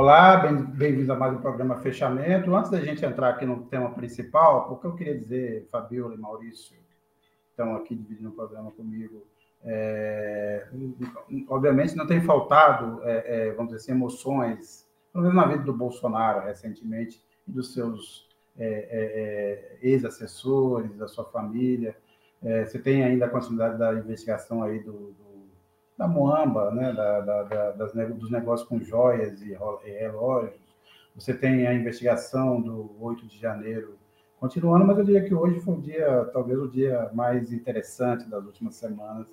Olá, bem-vindos a mais um programa Fechamento. Antes da gente entrar aqui no tema principal, o que eu queria dizer, Fabiola e Maurício, estão aqui dividindo o programa comigo, é, obviamente não tem faltado, é, é, vamos dizer assim, emoções, pelo menos na vida do Bolsonaro recentemente, e dos seus é, é, é, ex-assessores, da sua família. você tem ainda a continuidade da investigação aí do, do da Moamba, né, da, da, da, das, dos negócios com joias e relógios. Você tem a investigação do 8 de janeiro continuando, mas eu diria que hoje foi o dia, talvez o dia mais interessante das últimas semanas,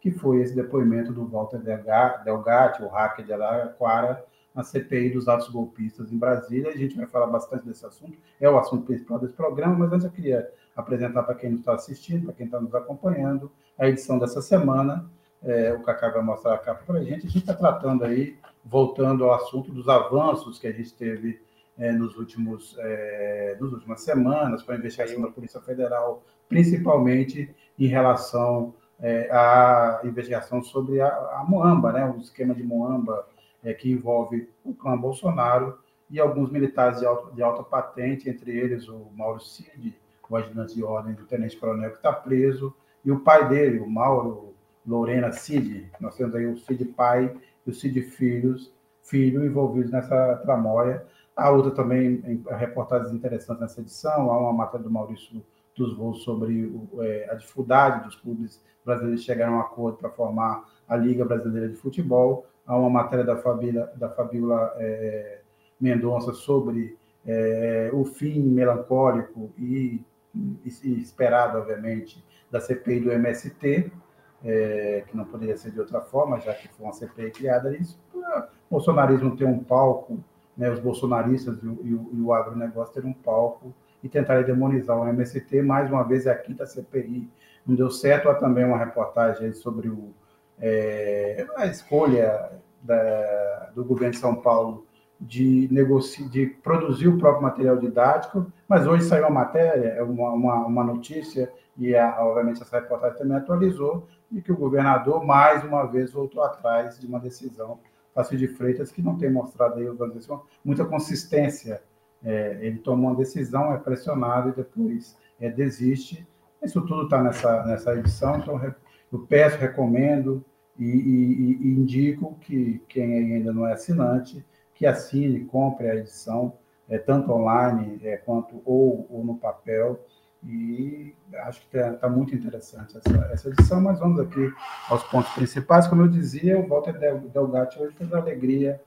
que foi esse depoimento do Walter Delgatti, o hacker de Araraquara, na CPI dos atos golpistas em Brasília. A gente vai falar bastante desse assunto, é o assunto principal desse programa, mas antes eu queria apresentar para quem nos está assistindo, para quem está nos acompanhando, a edição dessa semana, é, o Cacá vai mostrar a capa para a gente. A gente está tratando aí, voltando ao assunto dos avanços que a gente teve é, nos últimos, é, nas últimas semanas para a investigação da Polícia Federal, principalmente em relação é, à investigação sobre a, a Moamba, né, o esquema de Moamba é, que envolve o clã Bolsonaro e alguns militares de, alto, de alta patente, entre eles o Mauro Cid, o ajudante de ordem do tenente-coronel que está preso, e o pai dele, o Mauro Lorena Cid. Nós temos aí o Cid pai e o Cid filhos, filho envolvidos nessa tramóia. Há outra também, reportagens interessantes nessa edição. Há uma matéria do Maurício dos Voos sobre é, a dificuldade dos clubes brasileiros chegarem a um acordo para formar a Liga Brasileira de Futebol. Há uma matéria da Fabíola, da Fabíola é, Mendonça sobre é, o fim melancólico e, e esperado, obviamente, da CPI do MST é, que não poderia ser de outra forma, já que foi uma CPI criada, isso, o bolsonarismo ter um palco, né, os bolsonaristas e o, e, o, e o agronegócio ter um palco e tentarem demonizar o MST, mais uma vez é a quinta CPI, não deu certo, há também uma reportagem sobre o, é, a escolha da, do governo de São Paulo de, de produzir o próprio material didático, mas hoje saiu uma matéria, é uma, uma, uma notícia, e a, obviamente essa reportagem também atualizou, de que o governador, mais uma vez, voltou atrás de uma decisão, Fácil de Freitas, que não tem mostrado aí, assim, muita consistência. É, ele tomou uma decisão, é pressionado e depois é, desiste. Isso tudo está nessa, nessa edição, então eu peço, recomendo e, e, e indico que quem ainda não é assinante, que assine, compre a edição, é, tanto online é, quanto ou, ou no papel, e acho que está tá muito interessante essa, essa edição, mas vamos aqui aos pontos principais. Como eu dizia, o Walter Delgatti hoje fez a alegria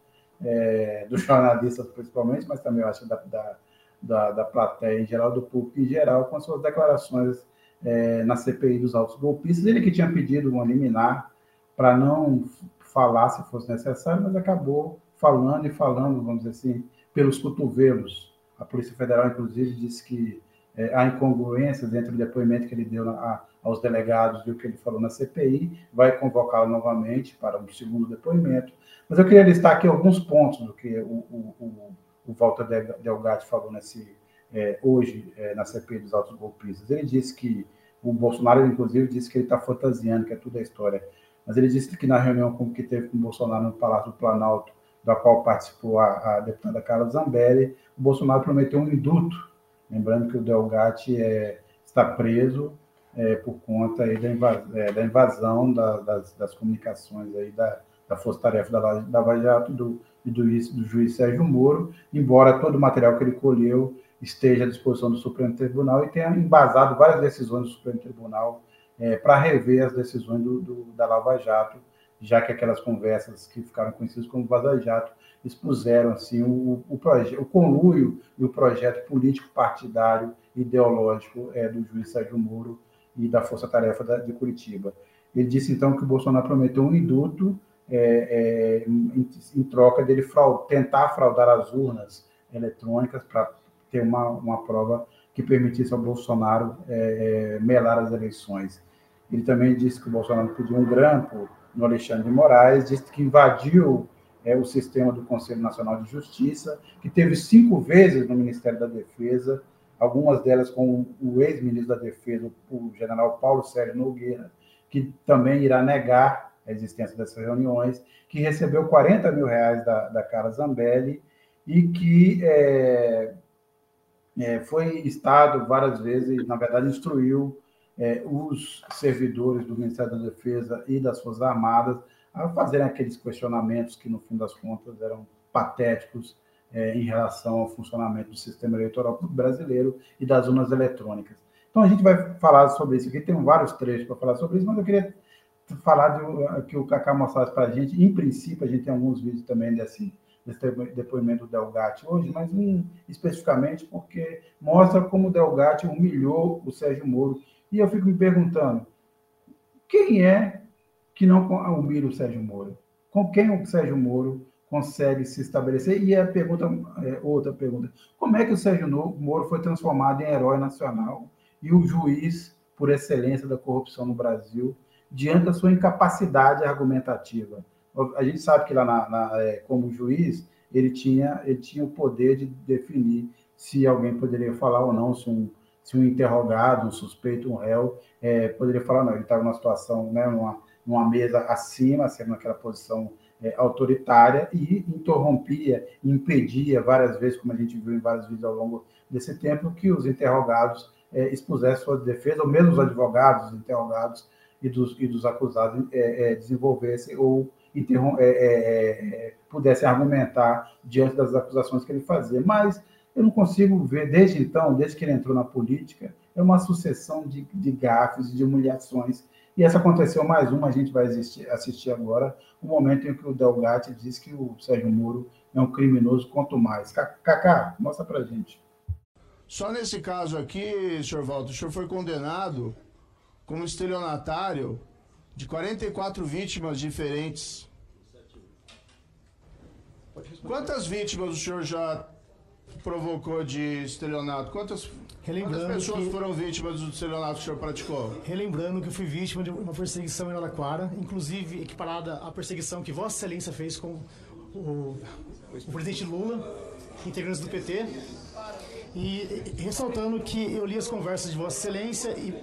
é, dos jornalistas, principalmente, mas também eu acho da, da, da, da plateia em geral, do público em geral, com as suas declarações é, na CPI dos autos golpistas. Ele que tinha pedido um liminar para não falar se fosse necessário, mas acabou falando e falando, vamos dizer assim, pelos cotovelos. A Polícia Federal, inclusive, disse que é, há incongruências entre o depoimento que ele deu a, aos delegados e o que ele falou na CPI, vai convocá-lo novamente para um segundo depoimento. Mas eu queria listar aqui alguns pontos do que o, o, o, o Walter Delgado falou nesse, é, hoje é, na CPI dos autos golpistas. Ele disse que o Bolsonaro, inclusive, disse que ele está fantasiando, que é tudo a história. Mas ele disse que na reunião que teve com o Bolsonaro no Palácio do Planalto, da qual participou a, a deputada Carla Zambelli, o Bolsonaro prometeu um induto Lembrando que o Delgatti é, está preso é, por conta aí da, invasão, é, da invasão da, das, das, comunicações aí da, da Força Tarefa da, Lava Jato do, do, do juiz Sérgio Moro, embora todo o material que ele colheu esteja à disposição do Supremo Tribunal e tenha embasado várias decisões do Supremo Tribunal é, para rever as decisões do, do, da Lava Jato, já que aquelas conversas que ficaram conhecidas como Vaza Jato expuseram assim o, o, o conluio e o projeto político partidário ideológico é, do juiz Sérgio Moro e da Força Tarefa da, de Curitiba. Ele disse então que o Bolsonaro prometeu um induto é, é, em, em, troca dele fraud, tentar fraudar as urnas eletrônicas para ter uma, uma prova que permitisse ao Bolsonaro é, é, melar as eleições. Ele também disse que o Bolsonaro pediu um grampo no Alexandre de Moraes, disse que invadiu é o sistema do Conselho Nacional de Justiça, que teve cinco vezes no Ministério da Defesa, algumas delas com o ex-ministro da Defesa, o general Paulo Sérgio Nogueira, que também irá negar a existência dessas reuniões, que recebeu 40 mil reais da, da Cara Zambelli e que é, é, foi estado várias vezes, na verdade, instruiu é, os servidores do Ministério da Defesa e das Forças Armadas a fazerem aqueles questionamentos que, no fim das contas, eram patéticos é, em relação ao funcionamento do sistema eleitoral brasileiro e das urnas eletrônicas. Então, a gente vai falar sobre isso aqui, tem vários trechos para falar sobre isso, mas eu queria falar de, que o Cacá mostrasse para a gente. Em princípio, a gente tem alguns vídeos também desse, desse depoimento do Delgatti hoje, mas um, especificamente porque mostra como o Delgatti humilhou o Sérgio Moro. E eu fico me perguntando, quem é que não humilha o Sérgio Moro? Com quem o Sérgio Moro consegue se estabelecer? E a pergunta, é, outra pergunta, como é que o Sérgio Moro foi transformado em herói nacional e o juiz por excelência da corrupção no Brasil diante da sua incapacidade argumentativa? A gente sabe que lá, na, na, é, como juiz, ele tinha, ele tinha o poder de definir se alguém poderia falar ou não, se um, se um interrogado, um suspeito, um réu, é, poderia falar, não, ele estava numa situação, né, numa mesa acima, sendo naquela posição é, autoritária, e interrompia, impedia várias vezes, como a gente viu em vários vídeos ao longo desse tempo, que os interrogados é, expusessem sua defesa, ou mesmo os advogados, os interrogados e dos, e dos acusados é, é desenvolvessem ou é, é, pudessem argumentar diante das acusações que ele fazia. Mas eu não consigo ver, desde então, desde que ele entrou na política, é uma sucessão de, de gafes, de humilhações. E essa aconteceu mais uma, a gente vai assistir, assistir agora, o momento em que o Delgatti diz que o Sérgio Moro é um criminoso quanto mais. Cacá, mostra pra gente. Só nesse caso aqui, senhor Walter, o senhor foi condenado como estelionatário de 44 vítimas diferentes. Quantas vítimas o senhor já provocou de estelionato? Quantas, quantas pessoas que, foram vítimas do estelionato que o senhor praticou? Relembrando que eu fui vítima de uma perseguição em Araraquara, inclusive equiparada à perseguição que Vossa Excelência fez com o, o presidente Lula, integrantes do PT. E ressaltando que eu li as conversas de Vossa Excelência e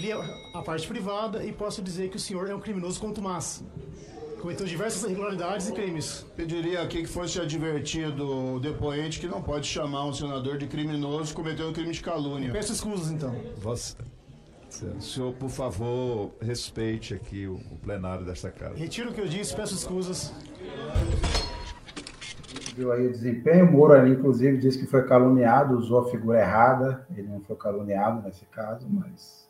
li a parte privada e posso dizer que o senhor é um criminoso contumaz cometeu diversas irregularidades e crimes. Pediria aqui que fosse advertido o depoente que não pode chamar um senador de criminoso cometendo um crime de calúnia. Peço escusas, então. Vossa... Senhor, por favor, respeite aqui o, o plenário desta casa. Retiro o que eu disse, peço escusas. Viu aí o desempenho. O Moro ali, inclusive, disse que foi caluniado, usou a figura errada. Ele não foi caluniado nesse caso, mas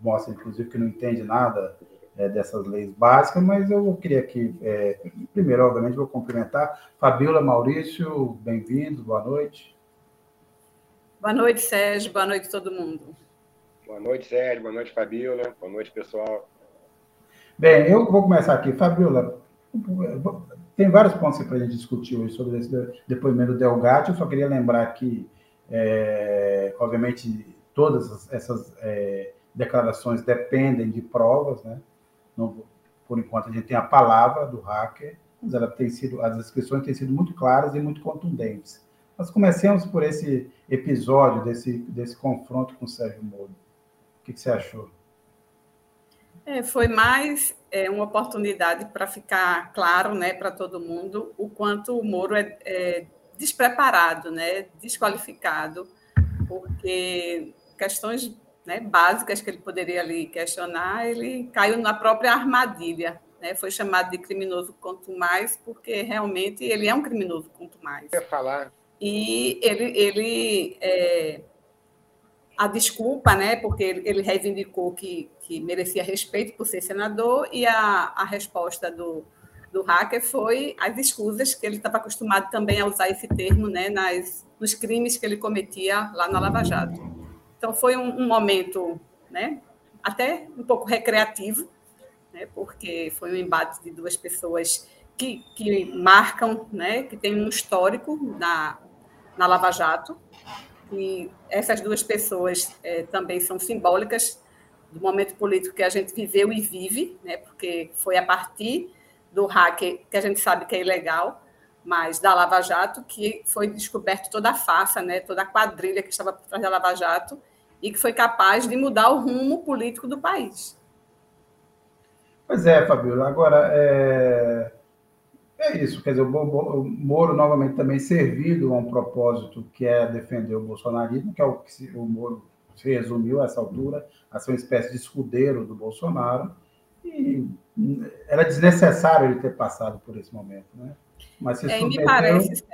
mostra, inclusive, que não entende nada é, dessas leis básicas, mas eu queria que, é, primeiro, obviamente, vou cumprimentar. Fabiola, Maurício, bem-vindos, boa noite. Boa noite, Sérgio, boa noite todo mundo. Boa noite, Sérgio, boa noite, Fabiola, boa noite, pessoal. Bem, eu vou começar aqui. Fabiola, tem vários pontos para a gente discutir hoje sobre esse depoimento do Delgatti. Eu só queria lembrar que, é, obviamente, todas essas é, declarações dependem de provas, né? Não, por enquanto, a gente tem a palavra do hacker, mas ela tem sido, as descrições têm sido muito claras e muito contundentes. Mas comecemos por esse episódio, desse, desse confronto com o Sérgio Moro. O que, que você achou? É, foi mais é, uma oportunidade para ficar claro né, para todo mundo o quanto o Moro é, é despreparado, né, desqualificado, porque questões né, básicas que ele poderia ali questionar, ele caiu na própria armadilha. Né? Foi chamado de criminoso quanto mais, porque realmente ele é um criminoso quanto mais. Eu ia falar. E ele, ele é, a desculpa, né, porque ele, reivindicou que, que merecia respeito por ser senador, e a, a resposta do, do hacker foi as escusas, que ele estava acostumado também a usar esse termo né, nas, nos crimes que ele cometia lá na Lava Jato. Então, foi um, um momento né, até um pouco recreativo, né, porque foi um embate de duas pessoas que, que marcam, né, que tem um histórico na, na Lava Jato, e essas duas pessoas é, também são simbólicas do momento político que a gente viveu e vive, né, porque foi a partir do hacker, que a gente sabe que é ilegal, mas da Lava Jato, que foi descoberto toda a farsa, né, toda a quadrilha que estava por trás da Lava Jato, e que foi capaz de mudar o rumo político do país. Pois é, Fabiola. Agora, é, é isso. Quer dizer, o Moro novamente também servido a um propósito que é defender o bolsonarismo, que é o que o Moro se resumiu a essa altura, a ser uma espécie de escudeiro do Bolsonaro. E era desnecessário ele ter passado por esse momento, né? Mas se é, me parece,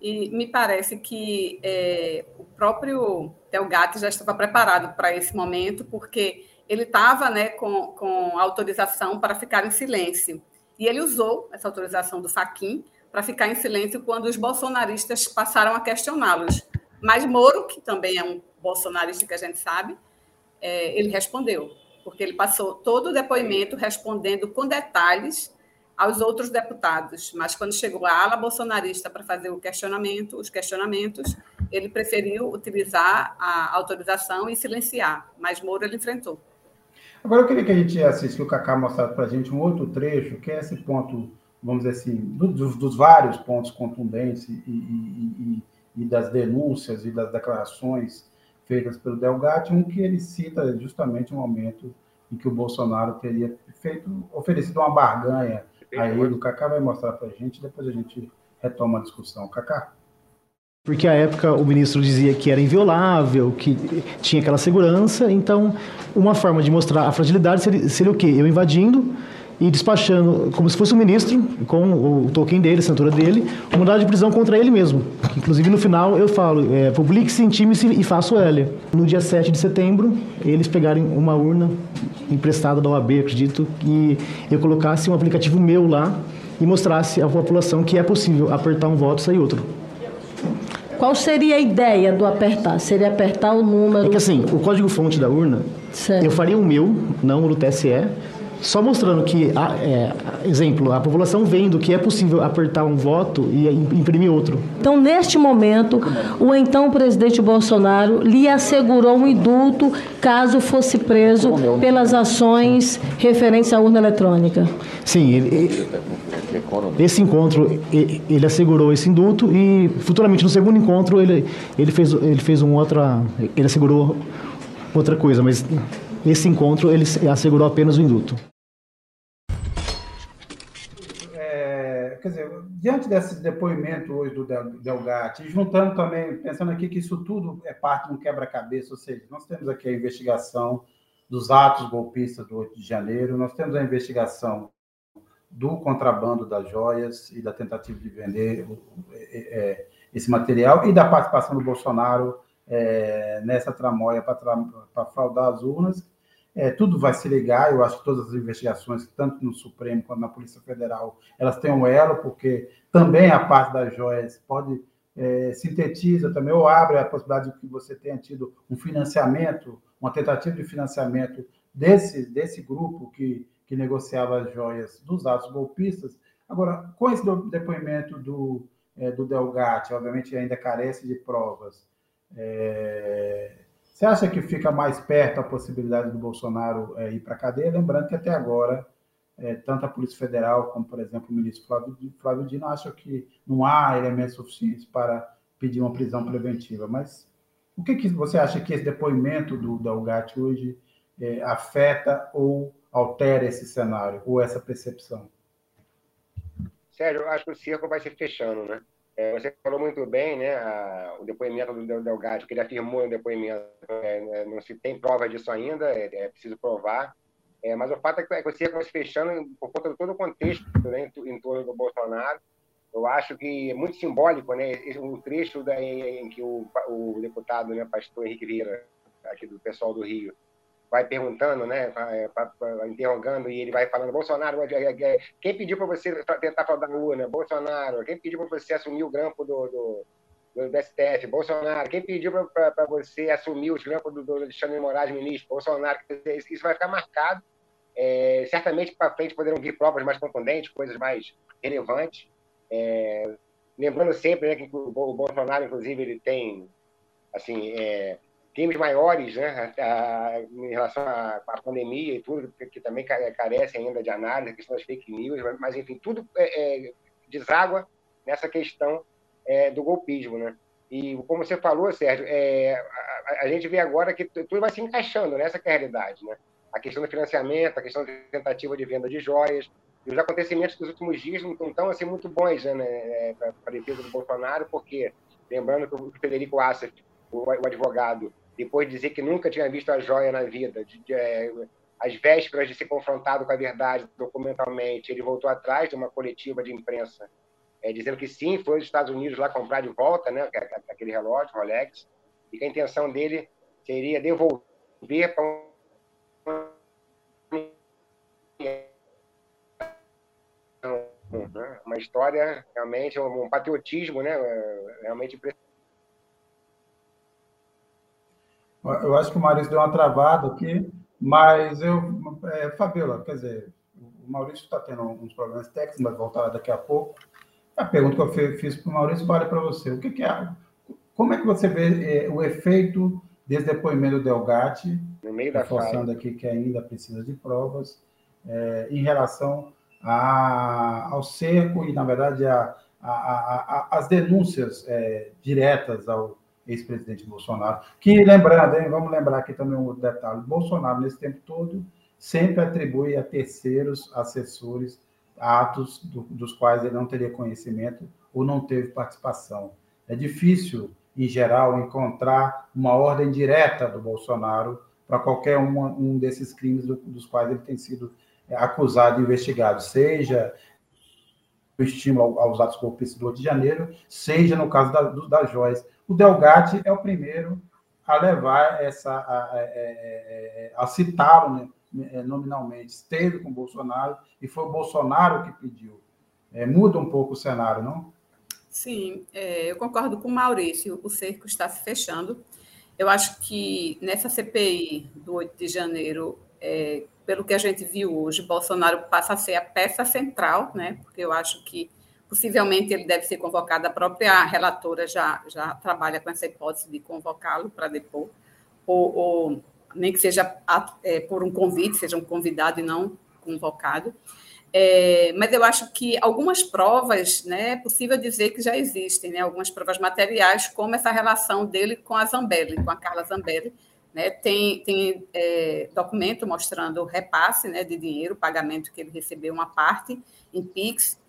e me parece que é, o próprio Delgatti já estava preparado para esse momento, porque ele estava né, com, com autorização para ficar em silêncio. E ele usou essa autorização do Faquin para ficar em silêncio quando os bolsonaristas passaram a questioná-los. Mas Moro, que também é um bolsonarista que a gente sabe, é, ele respondeu, porque ele passou todo o depoimento respondendo com detalhes aos outros deputados, mas quando chegou a ala bolsonarista para fazer o questionamento, os questionamentos, ele preferiu utilizar a autorização e silenciar, mas Moro ele enfrentou. Agora eu queria que a gente assistisse o Cacá mostrasse para a gente um outro trecho, que é esse ponto, vamos dizer assim, dos, dos vários pontos contundentes e, e, e, e, das denúncias e das declarações feitas pelo Delgatti, um que ele cita justamente o um momento em que o Bolsonaro teria feito, oferecido uma barganha Aí o Kaká vai mostrar para a gente, depois a gente retoma a discussão. Kaká. Porque à época o ministro dizia que era inviolável, que tinha aquela segurança, então uma forma de mostrar a fragilidade seria, seria o quê? Eu invadindo e despachando, como se fosse um ministro, com o token dele, a assinatura dele, um mandado de prisão contra ele mesmo. Inclusive, no final, eu falo, é, publique-se, intime-se e faça o L. No dia 7 de setembro, eles pegaram uma urna emprestada da OAB, acredito, e eu colocasse um aplicativo meu lá e mostrasse à população que é possível apertar um voto e sair outro. Qual seria a ideia do apertar? Seria apertar o número. É que assim, o código-fonte da urna, certo. eu faria o meu, não o do TSE, só mostrando que, é, exemplo, a população vendo que é possível apertar um voto e imprimir outro. Então, neste momento, o então presidente Bolsonaro lhe assegurou um indulto caso fosse preso pelas ações referentes à urna eletrônica. Sim, ele, esse encontro, ele assegurou esse indulto e futuramente no segundo encontro ele, ele, fez, ele fez um outra, ele assegurou outra coisa, mas esse encontro ele assegurou apenas o indulto. quer dizer, diante desse depoimento hoje do Delgatti, juntando também, pensando aqui que isso tudo é parte de um quebra-cabeça, ou seja, nós temos aqui a investigação dos atos golpistas do 8 de janeiro, nós temos a investigação do contrabando das joias e da tentativa de vender é, é, esse material e da participação do Bolsonaro é, nessa tramóia para fraudar as urnas, é, tudo vai se ligar, eu acho que todas as investigações, tanto no Supremo quanto na Polícia Federal, elas têm um elo, porque também a parte das joias pode é, sintetiza também, ou abre a possibilidade de que você tenha tido um financiamento, uma tentativa de financiamento desse, desse grupo que, que negociava as joias dos atos golpistas. Agora, com esse depoimento do, é, do Delgatti, obviamente ainda carece de provas, é, você acha que fica mais perto a possibilidade do Bolsonaro é, ir para a cadeia? Lembrando que até agora, é, tanto a Polícia Federal como, por exemplo, o ministro Flávio, Flávio Dino acham que não há elementos suficientes para pedir uma prisão preventiva. Mas o que, que você acha que esse depoimento do Delgatti hoje é, afeta ou altera esse cenário ou essa percepção? Sérgio, eu acho que o circo vai se fechando, né? É, você falou muito bem, né, a, o depoimento do Delgado, que ele afirmou no depoimento, é, não se tem prova disso ainda, é, é preciso provar, é, mas o fato é que, você vai se fechando por conta de todo o contexto né, em, em torno do Bolsonaro. Eu acho que é muito simbólico, né, um trecho da, em, em, que o, o deputado, né, pastor Henrique Vieira, aqui do pessoal do Rio, vai perguntando, né, é, interrogando, e ele vai falando, Bolsonaro, é, é, quem pediu para você tentar fraudar a urna? Bolsonaro. Quem pediu para você assumir o grampo do, do, do STF? Bolsonaro. Quem pediu para você assumir os grampos do, do Alexandre Moraes, ministro? Bolsonaro. Isso vai ficar marcado. É, certamente, para frente, poderão vir provas mais contundentes, coisas mais relevantes. É, lembrando sempre né, que o Bolsonaro, inclusive, ele tem, assim, é, crimes maiores né, a, em relação à, à, pandemia e tudo, que, que, também carece ainda de análise, a questão das fake news, mas, enfim, tudo é, é, deságua nessa questão é, do golpismo. Né? E, como você falou, Sérgio, é, a, a, gente vê agora que tudo vai se encaixando, nessa né, é a realidade. Né? a questão do financiamento, a questão da tentativa de venda de joias, e os acontecimentos dos últimos dias não estão assim, muito bons né, né para a defesa do Bolsonaro, porque, lembrando que o Federico Assef, o, o, advogado, depois de dizer que nunca tinha visto a joia na vida, de, de, é, às vésperas de ser confrontado com a verdade documentalmente, ele voltou atrás de uma coletiva de imprensa, é, dizendo que sim, foi aos Estados Unidos lá comprar de volta né, aquele relógio, Rolex, e que a intenção dele seria devolver para uma história realmente, um patriotismo né, realmente impressionante. Eu acho que o Maurício deu uma travada aqui, mas eu. É, Fabiola, quer dizer, o Maurício está tendo uns problemas técnicos, mas voltar daqui a pouco. A pergunta que eu fiz para o Maurício vale para você. O que, que é? Como é que você vê é, o efeito desse depoimento do Delgatti, no meio da reforçando aqui que ainda precisa de provas, é, em relação a, ao cerco e, na verdade, as denúncias é, diretas ao ex-presidente Bolsonaro. Que, lembrando, hein, vamos lembrar aqui também um outro detalhe: Bolsonaro, nesse tempo todo, sempre atribui a terceiros assessores atos do, dos quais ele não teria conhecimento ou não teve participação. É difícil, em geral, encontrar uma ordem direta do Bolsonaro para qualquer um, desses crimes do, dos quais ele tem sido é, acusado e investigado, seja o estímulo aos atos golpistas do Rio de Janeiro, seja no caso da, do, das joias. O Delgatti é o primeiro a levar essa, a, a, a, a citá-lo né, nominalmente. Esteve com Bolsonaro e foi o Bolsonaro que pediu. É, muda um pouco o cenário, não? Sim, é, eu concordo com o Maurício. O cerco está se fechando. Eu acho que nessa CPI do 8 de janeiro, é, pelo que a gente viu hoje, Bolsonaro passa a ser a peça central, né? Porque eu acho que possivelmente ele deve ser convocado, a própria relatora já, já trabalha com essa hipótese de convocá-lo para depor, ou, ou, nem que seja é, por um convite, seja um convidado e não convocado. É, mas eu acho que algumas provas, né, é possível dizer que já existem, né, algumas provas materiais, como essa relação dele com a Zambelli, com a Carla Zambelli, né? Tem, tem é, documento mostrando o repasse né, de dinheiro, o pagamento que ele recebeu, uma parte em PIX,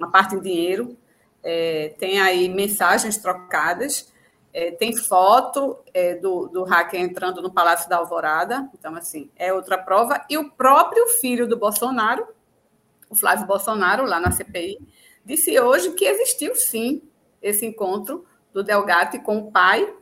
uma parte em dinheiro. É, tem aí mensagens trocadas, é, tem foto é, do, do hacker entrando no Palácio da Alvorada, então, assim, é outra prova. E o próprio filho do Bolsonaro, o Flávio Bolsonaro, lá na CPI, disse hoje que existiu sim esse encontro do Delgatti com o pai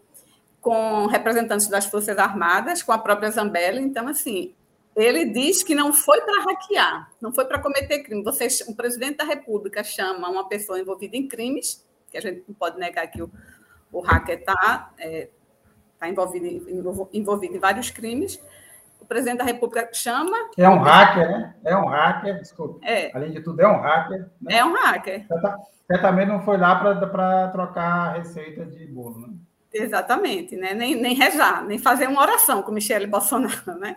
com representantes das Forças Armadas, com a própria Zambelli. Então, assim, ele diz que não foi para hackear, não foi para cometer crime. Você, o presidente da República chama uma pessoa envolvida em crimes, que a gente não pode negar que o, o hacker está é, tá envolvido, envolvido em vários crimes. O presidente da República chama. É um hacker, né? É um hacker, desculpa. É. Além de tudo, é um hacker. Né? É um hacker. Você também não foi lá para trocar receita de bolo, né? Exatamente, né? nem, nem rezar, nem fazer uma oração com Michele Bolsonaro. Né?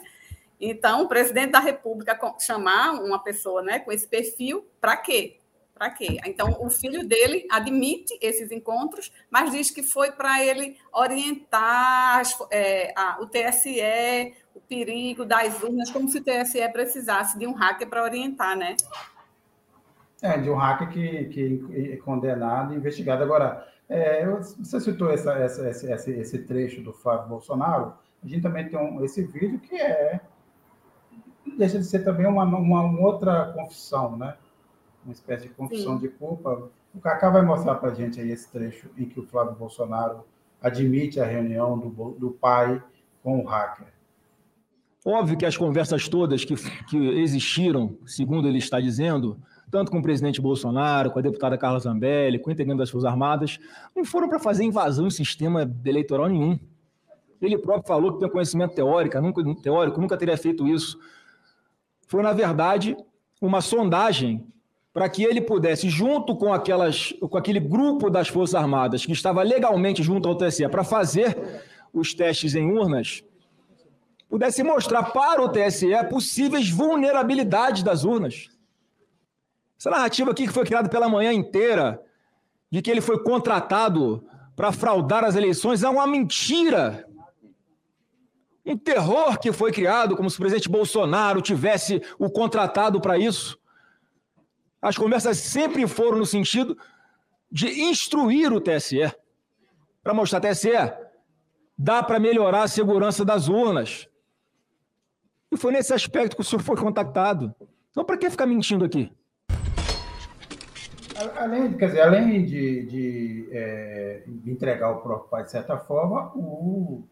Então, o presidente da República chamar uma pessoa né, com esse perfil, para quê? Para quê? Então, o filho dele admite esses encontros, mas diz que foi para ele orientar é, a, o TSE, o perigo das urnas, como se o TSE precisasse de um hacker para orientar, né? É, de um hacker que, que é condenado e investigado. Agora, é, você citou essa, essa, esse, esse, trecho do Flávio Bolsonaro. A gente também tem um, esse vídeo que é deixa de ser também uma, uma, uma outra confissão, né? Uma espécie de confissão Sim. de culpa. O Cacá vai mostrar para a gente aí esse trecho em que o Flávio Bolsonaro admite a reunião do, do pai com o hacker. Óbvio que as conversas todas que, que existiram, segundo ele está dizendo, tanto com o presidente Bolsonaro, com a deputada Carla Zambelli, com o integrante das Forças Armadas, não foram para fazer invasão em sistema eleitoral nenhum. Ele próprio falou que tem conhecimento teórico, nunca, teórico, nunca teria feito isso. Foi, na verdade, uma sondagem para que ele pudesse, junto com, aquelas, com aquele grupo das Forças Armadas que estava legalmente junto ao TSE para fazer os testes em urnas, pudesse mostrar para o TSE possíveis vulnerabilidades das urnas. Essa narrativa aqui que foi criada pela manhã inteira, de que ele foi contratado para fraudar as eleições, é uma mentira. Um terror que foi criado como se o presidente Bolsonaro tivesse o contratado para isso. As conversas sempre foram no sentido de instruir o TSE, para mostrar TSE, dá para melhorar a segurança das urnas. E foi nesse aspecto que o senhor foi contactado. Então, para que ficar mentindo aqui? Além, quer dizer, além de, de, é, entregar o próprio pai de certa forma, o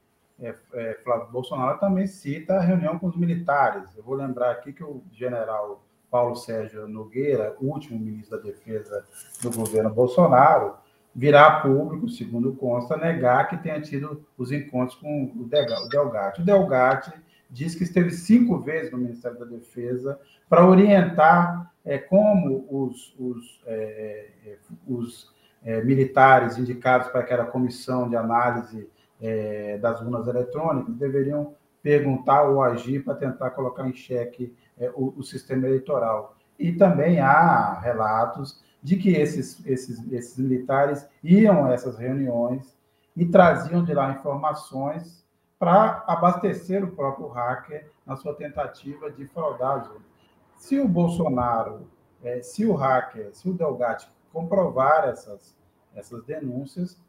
é, é, Flávio Bolsonaro também cita a reunião com os militares. Eu vou lembrar aqui que o general Paulo Sérgio Nogueira, último ministro da Defesa do governo Bolsonaro, virá público, segundo consta, negar que tenha tido os encontros com o Delgatti. O Delgatti diz que esteve cinco vezes no Ministério da Defesa para orientar é, como os, os, é, é os é, militares indicados para aquela comissão de análise é, das urnas eletrônicas deveriam perguntar ou agir para tentar colocar em xeque é, o, o, sistema eleitoral. E também há relatos de que esses, esses, esses militares iam a essas reuniões e traziam de lá informações para abastecer o próprio hacker na sua tentativa de fraudar as urnas. Se o Bolsonaro, é, se o hacker, se o Delgatti comprovar essas, essas denúncias,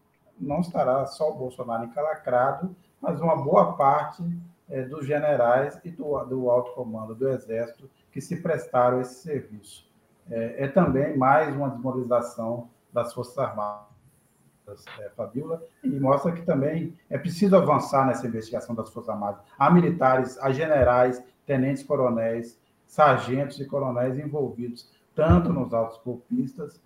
não estará só o Bolsonaro encalacrado, mas uma boa parte é, dos generais e do, do alto comando do Exército que se prestaram a esse serviço. É, é também mais uma desmoralização das Forças Armadas, é, Fabiola, e mostra que também é preciso avançar nessa investigação das Forças Armadas. Há militares, há generais, tenentes coronéis, sargentos e coronéis envolvidos, tanto nos autos golpistas,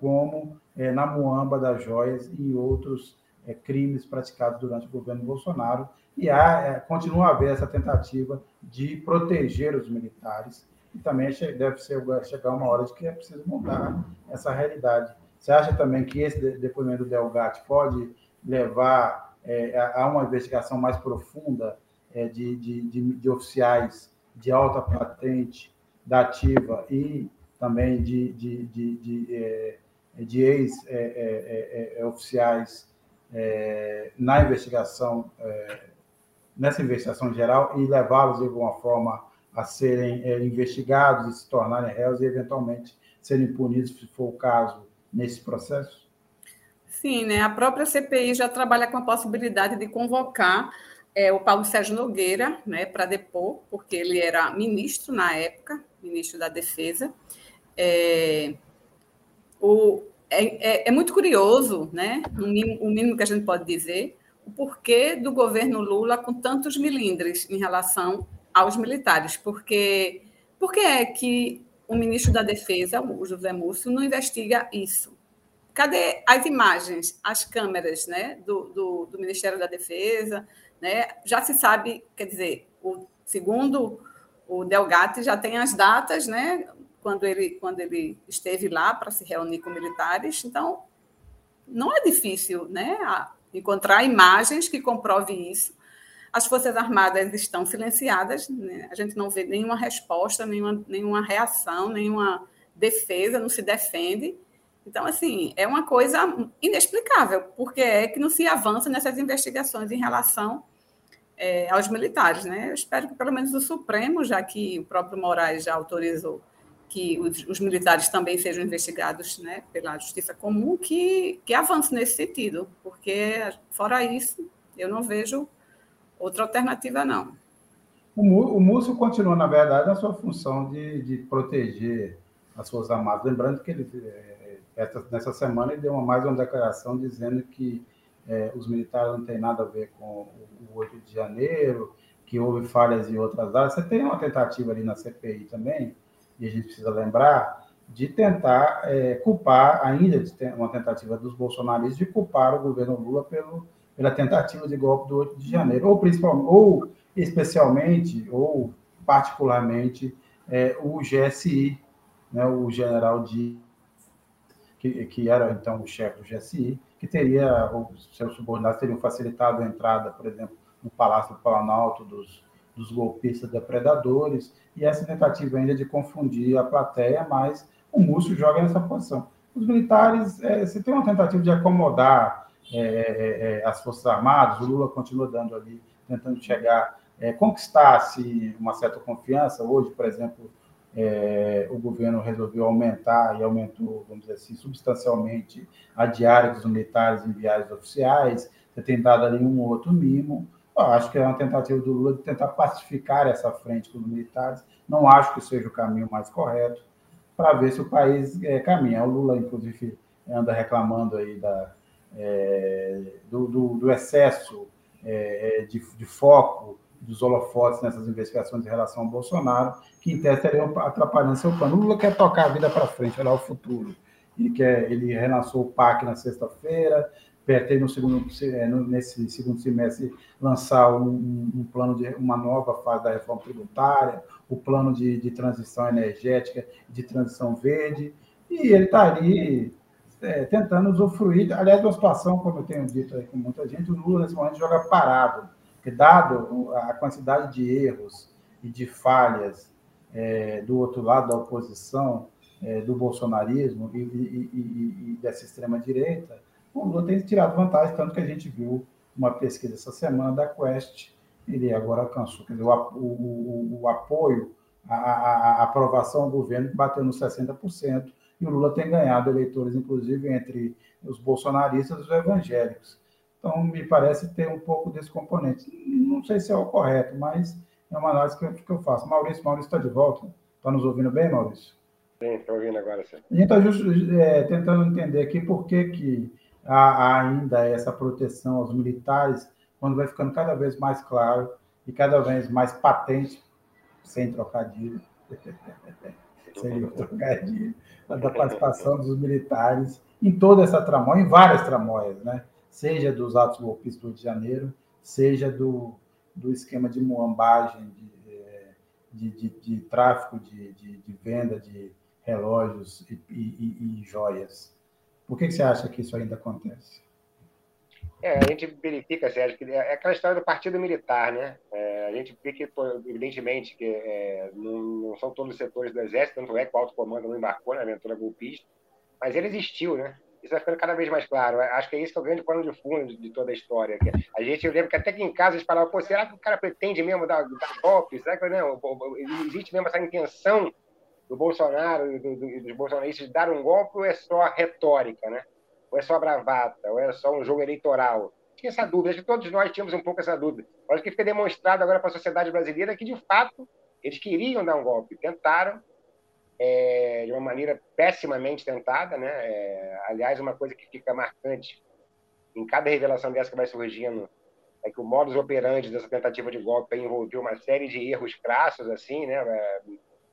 como é, na Muamba das Joias e outros é, crimes praticados durante o governo Bolsonaro. E há, é, continua a haver essa tentativa de proteger os militares. E também deve ser, chegar uma hora de que é preciso mudar essa realidade. Você acha também que esse depoimento do Delgatti pode levar é, a uma investigação mais profunda é, de, de, de, de, oficiais de alta patente da ativa e também de, de, de, de, é, de ex-oficiais é, é, na investigação, nessa investigação geral, e levá-los de alguma forma a serem investigados e se tornarem réus e, eventualmente, serem punidos, se for o caso, nesse processo? Sim, né? a própria CPI já trabalha com a possibilidade de convocar é, o Paulo Sérgio Nogueira né, para depor, porque ele era ministro na época, ministro da Defesa, é, o, é, é, é, muito curioso, né? O mínimo, o mínimo que a gente pode dizer, o porquê do governo Lula com tantos milindres em relação aos militares, porque por que é que o ministro da Defesa, o José Múcio, não investiga isso? Cadê as imagens, as câmeras né, do, do, do Ministério da Defesa? Né? Já se sabe, quer dizer, o, segundo o Delgatti, já tem as datas, né? Quando ele, quando ele esteve lá para se reunir com militares. Então, não é difícil né, encontrar imagens que comprovem isso. As Forças Armadas estão silenciadas, né? a gente não vê nenhuma resposta, nenhuma, nenhuma reação, nenhuma defesa, não se defende. Então, assim, é uma coisa inexplicável, porque é que não se avança nessas investigações em relação é, aos militares. Né? Eu espero que pelo menos o Supremo, já que o próprio Moraes já autorizou que os, militares também sejam investigados né, pela justiça comum, que, que avance nesse sentido, porque, fora isso, eu não vejo outra alternativa, não. O, Múcio continua, na verdade, na sua função de, de proteger as suas armadas. Lembrando que ele, é, essa, nessa semana, ele deu uma, mais uma declaração dizendo que é, os militares não têm nada a ver com o, o 8 de janeiro, que houve falhas em outras áreas. Você tem uma tentativa ali na CPI também, e a gente precisa lembrar, de tentar é, culpar, ainda uma tentativa dos bolsonaristas de culpar o governo Lula pelo, pela tentativa de golpe do 8 de janeiro, ou principalmente, ou especialmente, ou particularmente, é, o GSI, né, o general de que, que era então o chefe do GSI, que teria, os seus subordinados teriam facilitado a entrada, por exemplo, no Palácio do Planalto dos, dos golpistas depredadores, e essa tentativa ainda de confundir a plateia, mas o Múcio joga nessa posição. Os militares, é, se tem uma tentativa de acomodar é, é, é, as Forças Armadas, o Lula continua dando ali tentando chegar, é, conquistar-se uma certa confiança. Hoje, por exemplo, é, o governo resolveu aumentar e aumentou, vamos dizer assim, substancialmente a diária dos militares em viagens oficiais, tem dado ali um outro mimo. Eu acho que é uma tentativa do Lula de tentar pacificar essa frente com os militares. Não acho que seja o caminho mais correto para ver se o país é, caminha. O Lula, inclusive, anda reclamando aí da, é, do, do, do, excesso é, de, de, foco dos holofotes nessas investigações em relação ao Bolsonaro, que em tese estariam atrapalhando seu plano. O Lula quer tocar a vida para frente, olhar o futuro. Ele, quer, ele relançou o PAC na sexta-feira, pretende no segundo, é, nesse segundo semestre lançar um, um, plano de uma nova fase da reforma tributária, o plano de, de transição energética, de transição verde, e ele está ali é, tentando usufruir, aliás, da situação, como eu tenho dito aí com muita gente, o Lula nesse momento joga parado, porque dado a quantidade de erros e de falhas é, do outro lado da oposição, é, do bolsonarismo e, e, e, e dessa extrema-direita, o Lula tem tirado vantagem, tanto que a gente viu uma pesquisa essa semana da Quest, ele agora alcançou dizer, o, o, o, apoio, a, a, a aprovação do governo bateu nos 60%, e o Lula tem ganhado eleitores, inclusive, entre os bolsonaristas e os evangélicos. Então, me parece ter um pouco desse componente. Não sei se é o correto, mas é uma análise que eu, que eu faço. Maurício, Maurício está de volta? Está nos ouvindo bem, Maurício? Sim, estou ouvindo agora, sim. A gente está é, tentando entender aqui por que, que há ainda essa proteção aos militares, quando vai ficando cada vez mais claro e cada vez mais patente, sem trocadilho, sem trocadilho, da participação dos militares em toda essa tramóia, em várias tramóias, né? seja dos atos golpistas do Rio de Janeiro, seja do, do esquema de muambagem, de, é, de, de, de tráfico, de, de, venda de relógios e, e, e joias. Por que, você acha que isso ainda acontece? É, a gente verifica, Sérgio, que é aquela história do partido militar, né? É, a gente vê que, evidentemente, que é, não, não, são todos os setores do Exército, tanto é que o alto comando não embarcou na aventura golpista, mas ele existiu, né? Isso vai ficando cada vez mais claro. Acho que é isso que é o grande pano de fundo de, toda a história. A gente, eu lembro que até que em casa eles falavam, pô, será que o cara pretende mesmo dar, dar golpe? Será que não? Existe mesmo essa intenção do Bolsonaro do, do, dos bolsonaristas dar um golpe ou é só retórica, né? Ou é só bravata, ou é só um jogo eleitoral? Tinha essa dúvida, acho que todos nós tínhamos um pouco essa dúvida. Acho que fica demonstrado agora para a sociedade brasileira que, de fato, eles queriam dar um golpe, tentaram, é, de uma maneira pessimamente tentada, né? É, aliás, uma coisa que fica marcante em cada revelação dessa que vai surgindo é que o modus operandi dessa tentativa de golpe envolveu uma série de erros crassos, assim, né?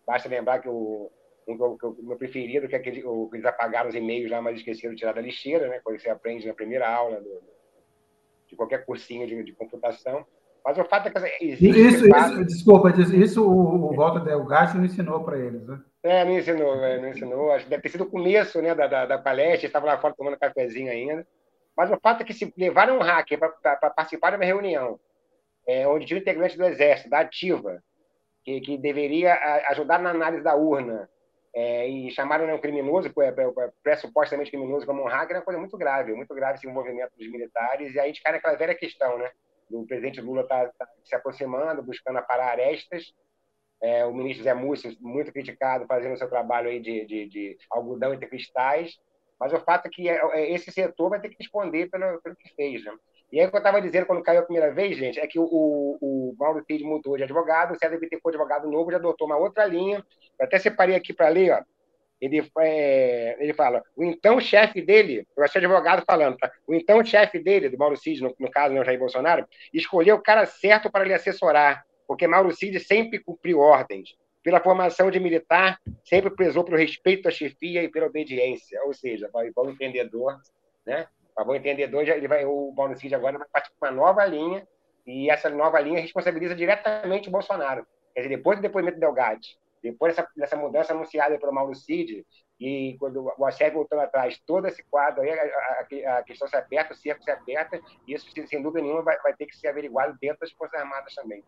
Basta lembrar que o, o, meu preferido, que é aquele, o, eles apagaram os e-mails lá, mas esqueceram de tirar da lixeira, né? Que você aprende na primeira aula do, de qualquer cursinho de, de computação. Mas o fato é que existe. Isso, fato... isso desculpa, isso o, o Walter Delgatti não ensinou para eles, né? É, não ensinou, é, não ensinou. Acho que deve ter sido o começo né, da, da, da palestra, estava lá fora tomando cafezinho ainda. Mas o fato é que se levaram um hacker para participar de uma reunião é, onde tinha um integrante do Exército, da Ativa, que, que deveria ajudar na análise da urna, é, e chamaram né, um criminoso, pressupostamente criminoso, como um hacker, é uma coisa muito grave, muito grave esse envolvimento dos militares, e aí a gente cai naquela velha questão, né? O presidente Lula está tá se aproximando, buscando aparar arestas, é, o ministro Zé Múcio, muito criticado, fazendo seu trabalho aí de, de, de algodão entre cristais, mas o fato é que é, é, esse setor vai ter que responder pelo, pelo que fez, né? E aí, o que eu estava dizendo quando caiu a primeira vez, gente, é que o, o, Mauro Cid mudou de advogado, o César Bittencourt, advogado novo, já adotou uma outra linha. Eu até separei aqui para ler, ó. Ele, é, ele fala, o então chefe dele, eu achei advogado falando, tá? o então chefe dele, do Mauro Cid, no, no caso, né, o Jair Bolsonaro, escolheu o cara certo para lhe assessorar, porque Mauro Cid sempre cumpriu ordens. Pela formação de militar, sempre prezou pelo respeito à chefia e pela obediência, ou seja, o empreendedor, né? Para o entendedor, ele vai, o Paulo Cid agora vai partir para uma nova linha, e essa nova linha responsabiliza diretamente o Bolsonaro. Quer dizer, depois do depoimento do Delgatti, depois dessa, dessa mudança anunciada pelo Mauro Cid, e quando o Axé voltando atrás, todo esse quadro aí, a, a, a, questão se aperta, o cerco se aperta, e isso, sem dúvida nenhuma, vai, vai ter que ser averiguado dentro das Forças Armadas também.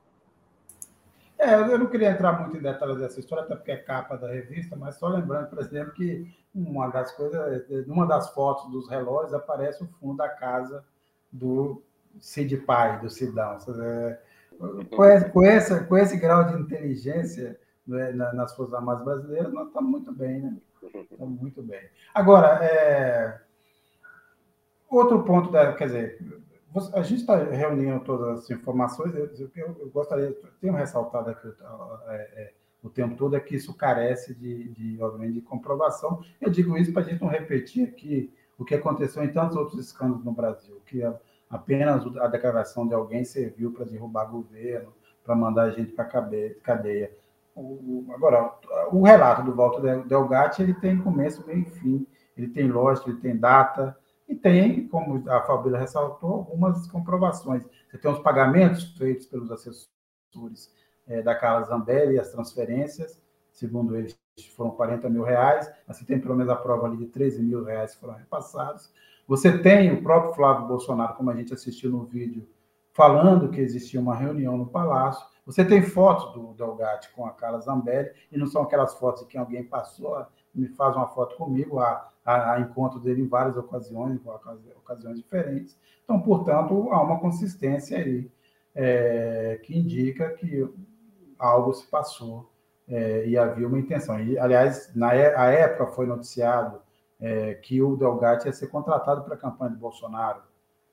É, eu não queria entrar muito em detalhes dessa história, até porque é capa da revista, mas só lembrando, por exemplo, que uma das coisas, numa das fotos dos relógios aparece o fundo da casa do Cid Pai, do Sidão. Com, com, essa, com esse grau de inteligência né, nas Forças Armadas Brasileiras, nós estamos muito bem, né? Estamos muito bem. Agora, é, outro ponto, da, quer dizer, a gente está reunindo todas as informações, eu, eu, eu gostaria, tenho ressaltado aqui é, é, o tempo todo, é que isso carece de, de, obviamente, de comprovação. Eu digo isso para a gente não repetir aqui o que aconteceu em tantos outros escândalos no Brasil, que apenas a declaração de alguém serviu para derrubar governo, para mandar a gente para cadeia. O, agora, o relato do Walter Delgatti, ele tem começo, meio e fim, ele tem lógica, ele tem data, e tem, como a Fabíola ressaltou, algumas comprovações. Você tem os pagamentos feitos pelos assessores é, da Carla Zambelli, as transferências, segundo eles foram 40 mil reais, mas você tem pelo menos a prova ali de 13 mil reais que foram repassados. Você tem o próprio Flávio Bolsonaro, como a gente assistiu no vídeo, falando que existia uma reunião no Palácio. Você tem fotos do Delgatti com a Carla Zambelli, e não são aquelas fotos que alguém passou, me faz uma foto comigo, a, a, encontro dele em várias ocasiões, em ocasiões diferentes. Então, portanto, há uma consistência aí é, que indica que algo se passou é, e havia uma intenção. E, aliás, na é, a época foi noticiado é, que o Delgatti ia ser contratado para a campanha de Bolsonaro.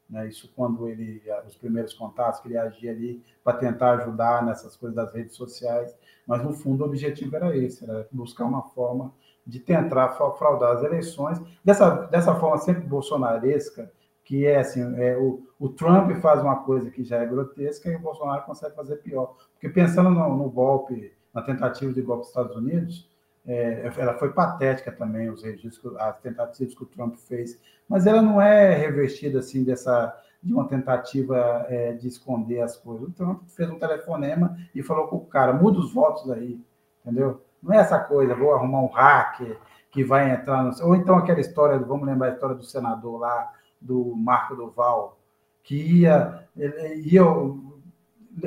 Né? Isso quando ele, os primeiros contatos, que ele agia ali para tentar ajudar nessas coisas das redes sociais, mas no fundo o objetivo era esse, era buscar uma forma de tentar fraudar as eleições, dessa, dessa forma sempre bolsonaresca, que é assim, é, o, o Trump faz uma coisa que já é grotesca e o Bolsonaro consegue fazer pior. Porque pensando no, no golpe, na tentativa de golpe dos Estados Unidos, é, ela foi patética também, os registros, as tentativas que o Trump fez, mas ela não é revestida assim dessa de uma tentativa é, de esconder as coisas. O Trump fez um telefonema e falou com o cara, muda os votos aí, entendeu? Não é essa coisa, vou arrumar um hacker que vai entrar no... Ou então aquela história, vamos lembrar a história do senador lá, do Marco Duval, que ia, ia,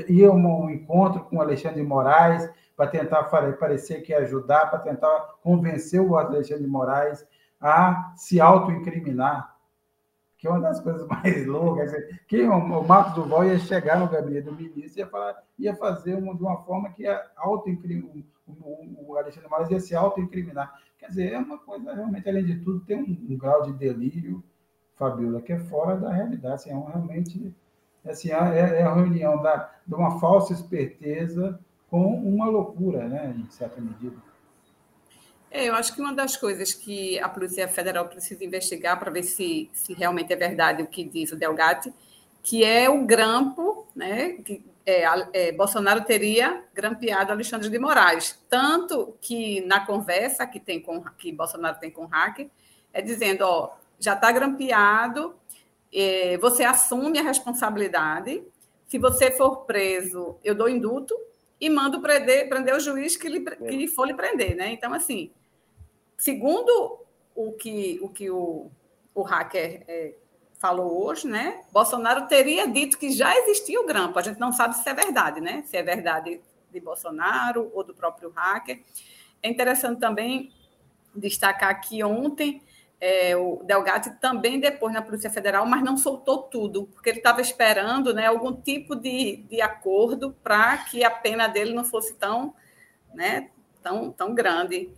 ia um encontro com Alexandre de Moraes para tentar parecer que ia ajudar, para tentar convencer o Alexandre de Moraes a se autoincriminar que é uma das coisas mais loucas. Que o Marcos Duval ia chegar no gabinete do ministro e ia, falar, ia fazer uma, de uma forma que ia o, Alexandre Moraes ia se autoincriminar. Quer dizer, é uma coisa, realmente, além de tudo, tem um, um grau de delírio, Fabiola, que é fora da realidade. Assim, é um, realmente assim, é, é a reunião da, de uma falsa esperteza com uma loucura, né, em certa medida. É, eu acho que uma das coisas que a Polícia Federal precisa investigar para ver se, se realmente é verdade o que diz o Delgatti, que é o grampo, né, que é, é, Bolsonaro teria grampeado Alexandre de Moraes. Tanto que na conversa que, tem com, que Bolsonaro tem com o hacker, é dizendo: ó, já está grampeado, é, você assume a responsabilidade. Se você for preso, eu dou induto e mando prender, prender o juiz que, lhe, que for lhe prender. Né? Então, assim, segundo o que o, que o, o hacker é, falou hoje, né? Bolsonaro teria dito que já existia o grampo. A gente não sabe se é verdade, né? Se é verdade de Bolsonaro ou do próprio hacker. É interessante também destacar que ontem é, o Delgatti também depois na Polícia Federal, mas não soltou tudo, porque ele estava esperando né, algum tipo de, de acordo para que a pena dele não fosse tão, né, tão, tão grande.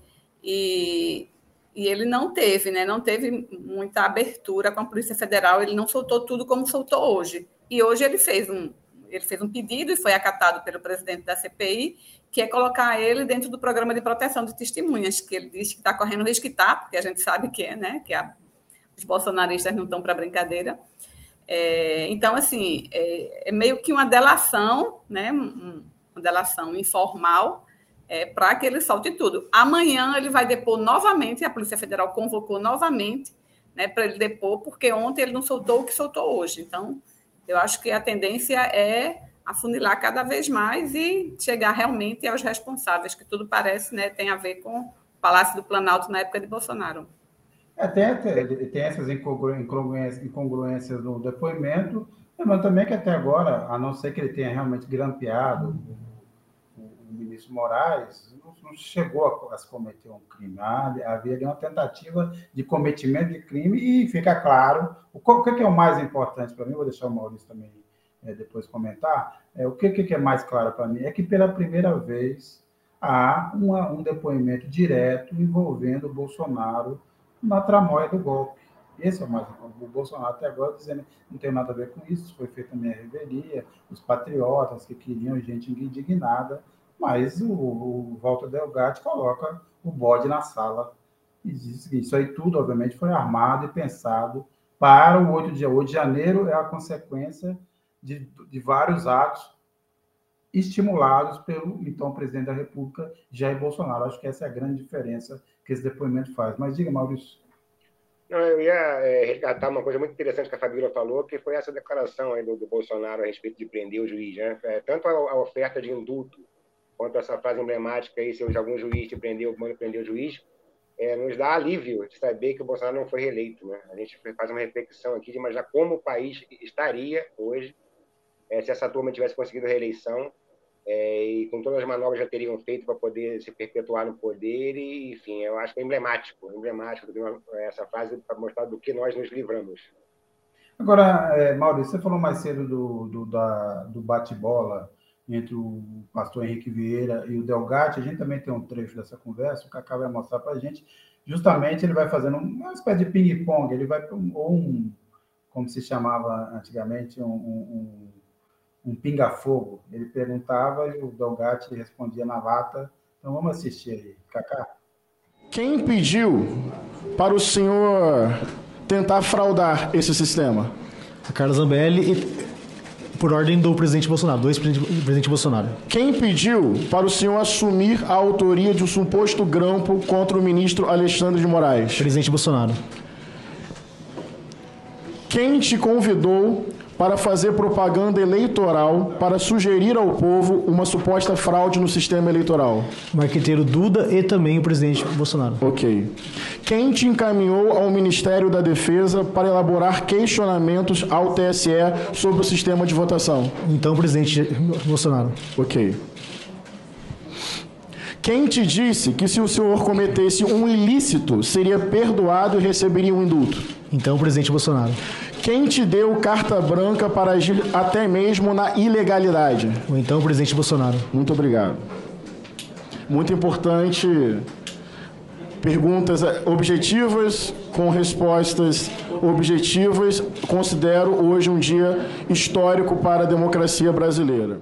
E e ele não teve, né? Não teve muita abertura com a Polícia Federal, ele não soltou tudo como soltou hoje. E hoje ele fez um, ele fez um pedido e foi acatado pelo presidente da CPI, que é colocar ele dentro do programa de proteção de testemunhas, que ele diz que está correndo risco e está, porque a gente sabe que é, né? Que a, os bolsonaristas não estão para brincadeira. É, então, assim, é, é, meio que uma delação, né? Uma delação informal é, para que ele solte tudo. Amanhã ele vai depor novamente, a Polícia Federal convocou novamente né, para ele depor, porque ontem ele não soltou o que soltou hoje. Então, eu acho que a tendência é afunilar cada vez mais e chegar realmente aos responsáveis, que tudo parece né, tem a ver com o Palácio do Planalto na época de Bolsonaro. É, tem, tem essas incongruências, incongruências no depoimento, mas também que até agora, a não ser que ele tenha realmente grampeado o ministro Moraes não, não chegou a, a, se cometer um crime. Havia ali uma tentativa de cometimento de crime e fica claro o, o que, é o mais importante para mim, vou deixar o Maurício também é, depois comentar, é, o que, que é mais claro para mim é que pela primeira vez há uma, um depoimento direto envolvendo o Bolsonaro na tramóia do golpe. Esse é o mais O Bolsonaro até agora dizendo não tem nada a ver com isso, foi feita a minha revelia, os patriotas que queriam gente indignada, mas o, o Walter Delgatti coloca o bode na sala. E diz que isso aí tudo, obviamente, foi armado e pensado para o 8 de, 8 de janeiro, é a consequência de, de vários atos estimulados pelo então presidente da República, Jair Bolsonaro. Acho que essa é a grande diferença que esse depoimento faz. Mas diga, Maurício. Não, eu ia é, resgatar uma coisa muito interessante que a Fabíola falou, que foi essa declaração do, do Bolsonaro a respeito de prender o juiz. Né? É, tanto a, a, oferta de indulto, quanto essa frase emblemática aí, se algum juiz te prendeu, manda prender o juiz, é, nos dá alívio de saber que o Bolsonaro não foi reeleito. Né? A gente faz uma reflexão aqui de imaginar como o país estaria hoje é, se essa turma tivesse conseguido a reeleição é, e com todas as manobras já teriam feito para poder se perpetuar no poder e, enfim, eu acho que é emblemático, emblemático essa frase para mostrar do que nós nos livramos. Agora, é, Maurício, você falou mais cedo do, do, do bate-bola entre o pastor Henrique Vieira e o Delgatti, a gente também tem um trecho dessa conversa, o Cacá vai mostrar para a gente, justamente ele vai fazendo uma espécie de ping-pong, ele vai ou um, como se chamava antigamente, um, um um pinga-fogo. Ele perguntava e o Delgatti respondia na lata. Então vamos assistir aí, Cacá. Quem pediu para o senhor tentar fraudar esse sistema? A Carla Zambelli e por ordem do presidente Bolsonaro, do ex-presidente Bolsonaro. Quem pediu para o senhor assumir a autoria de um suposto grampo contra o ministro Alexandre de Moraes? Presidente Bolsonaro. Quem te convidou para fazer propaganda eleitoral para sugerir ao povo uma suposta fraude no sistema eleitoral? Marqueteiro Duda e também o presidente Bolsonaro. Ok. Quem te encaminhou ao Ministério da Defesa para elaborar questionamentos ao TSE sobre o sistema de votação? Então, presidente Bolsonaro. Ok. Quem te disse que se o senhor cometesse um ilícito, seria perdoado e receberia um indulto? Então, presidente Bolsonaro. Quem te deu carta branca para agir até mesmo na ilegalidade? Ou então o presidente Bolsonaro. Muito obrigado. Muito importante. Perguntas objetivas com respostas objetivas. Considero hoje um dia histórico para a democracia brasileira.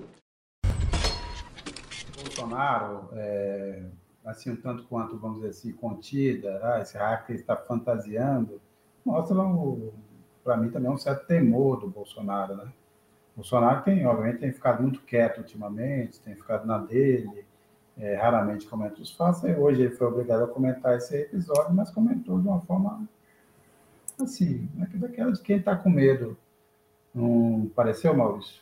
Bolsonaro, é, assim, um tanto quanto, vamos dizer assim, contida, ah, esse hacker está fantasiando, mostra o para mim, também é um certo temor do Bolsonaro, né? O Bolsonaro tem, obviamente, tem ficado muito quieto ultimamente, tem ficado na dele, é, raramente comenta os fatos. Hoje ele foi obrigado a comentar esse episódio, mas comentou de uma forma assim, né, daquela de quem está com medo. Não pareceu, Maurício?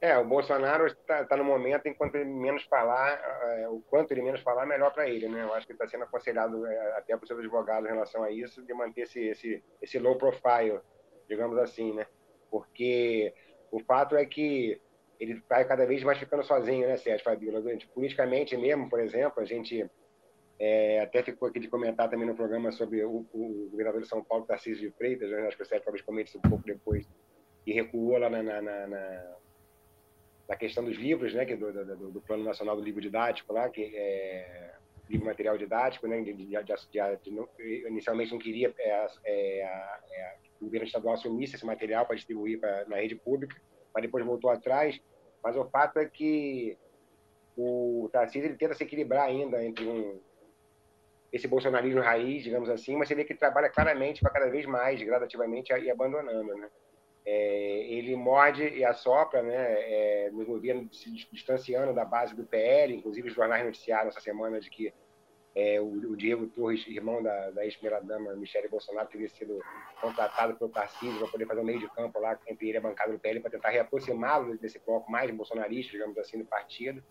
É, o Bolsonaro está tá no momento, enquanto ele menos falar, é, o quanto ele menos falar, melhor para ele, né? Eu acho que está sendo aconselhado é, até por seus advogados em relação a isso, de manter esse, esse, esse low profile, digamos assim, né? Porque o fato é que ele vai cada vez mais ficando sozinho, né, Sérgio Fabíola? Politicamente mesmo, por exemplo, a gente é, até ficou aqui de comentar também no programa sobre o, o governador de São Paulo, Tarcísio de Freitas, né? acho que o Sérgio talvez comente isso um pouco depois, e recuou lá na, na, na da questão dos livros, né, que do, do, do, Plano Nacional do Livro Didático, lá, que é livro material didático, né, de, de, de, inicialmente não queria é, é, é, que o governo estadual assumisse esse material para distribuir pra, na rede pública, mas depois voltou atrás. Mas o fato é que o Tarcísio ele tenta se equilibrar ainda entre um esse bolsonarismo raiz, digamos assim, mas você vê que ele trabalha claramente para cada vez mais, gradativamente, ir abandonando, né? É, ele morde e assopra, né, é, no governo se distanciando da base do PL, inclusive os jornais noticiaram essa semana de que é, o, o, Diego Torres, irmão da, da ex-primeira-dama Michele Bolsonaro, teria sido contratado pelo Tarcísio para poder fazer um meio de campo lá entre ele e a bancada do PL para tentar reaproximá-lo desse bloco mais bolsonarista, digamos assim, do partido.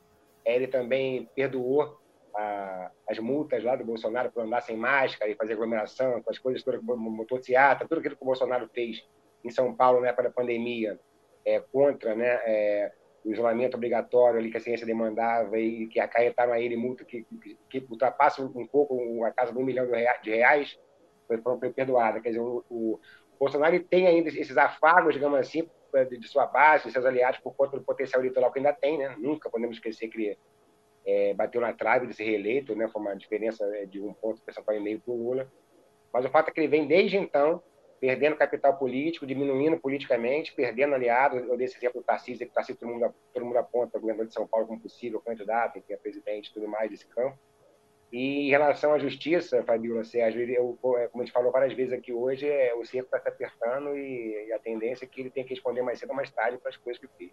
É, ele também perdoou a, as multas lá do Bolsonaro por andar sem máscara e fazer aglomeração, com as coisas todas, motocicleta, tudo aquilo que o Bolsonaro fez em São Paulo, né, para a pandemia, é, contra né, é, o isolamento obrigatório ali que a ciência demandava e que acarretaram a ele multa que, que, que ultrapassa um pouco a casa de um milhão de reais, foi, foi perdoada. Quer dizer, o, o Bolsonaro tem ainda esses afagos, digamos assim, de, sua base, de seus aliados, por conta do potencial eleitoral que ainda tem, né? Nunca podemos esquecer que ele é, bateu na trave de ser reeleito, né? Foi uma diferença né, de um ponto percentual e meio para o Lula. Mas o fato é que ele vem desde então perdendo capital político, diminuindo politicamente, perdendo aliados. Eu dei esse exemplo do Tarcísio, que Tarcísio todo mundo, todo mundo aponta o governador de São Paulo como possível candidato, enfim, a presidente tudo mais desse campo. E em relação à justiça, Fabiola Sérgio, eu, é, como a gente falou várias vezes aqui hoje, é, o cerco está se apertando e, e, a tendência é que ele tem que responder mais cedo ou mais tarde para as coisas que fez.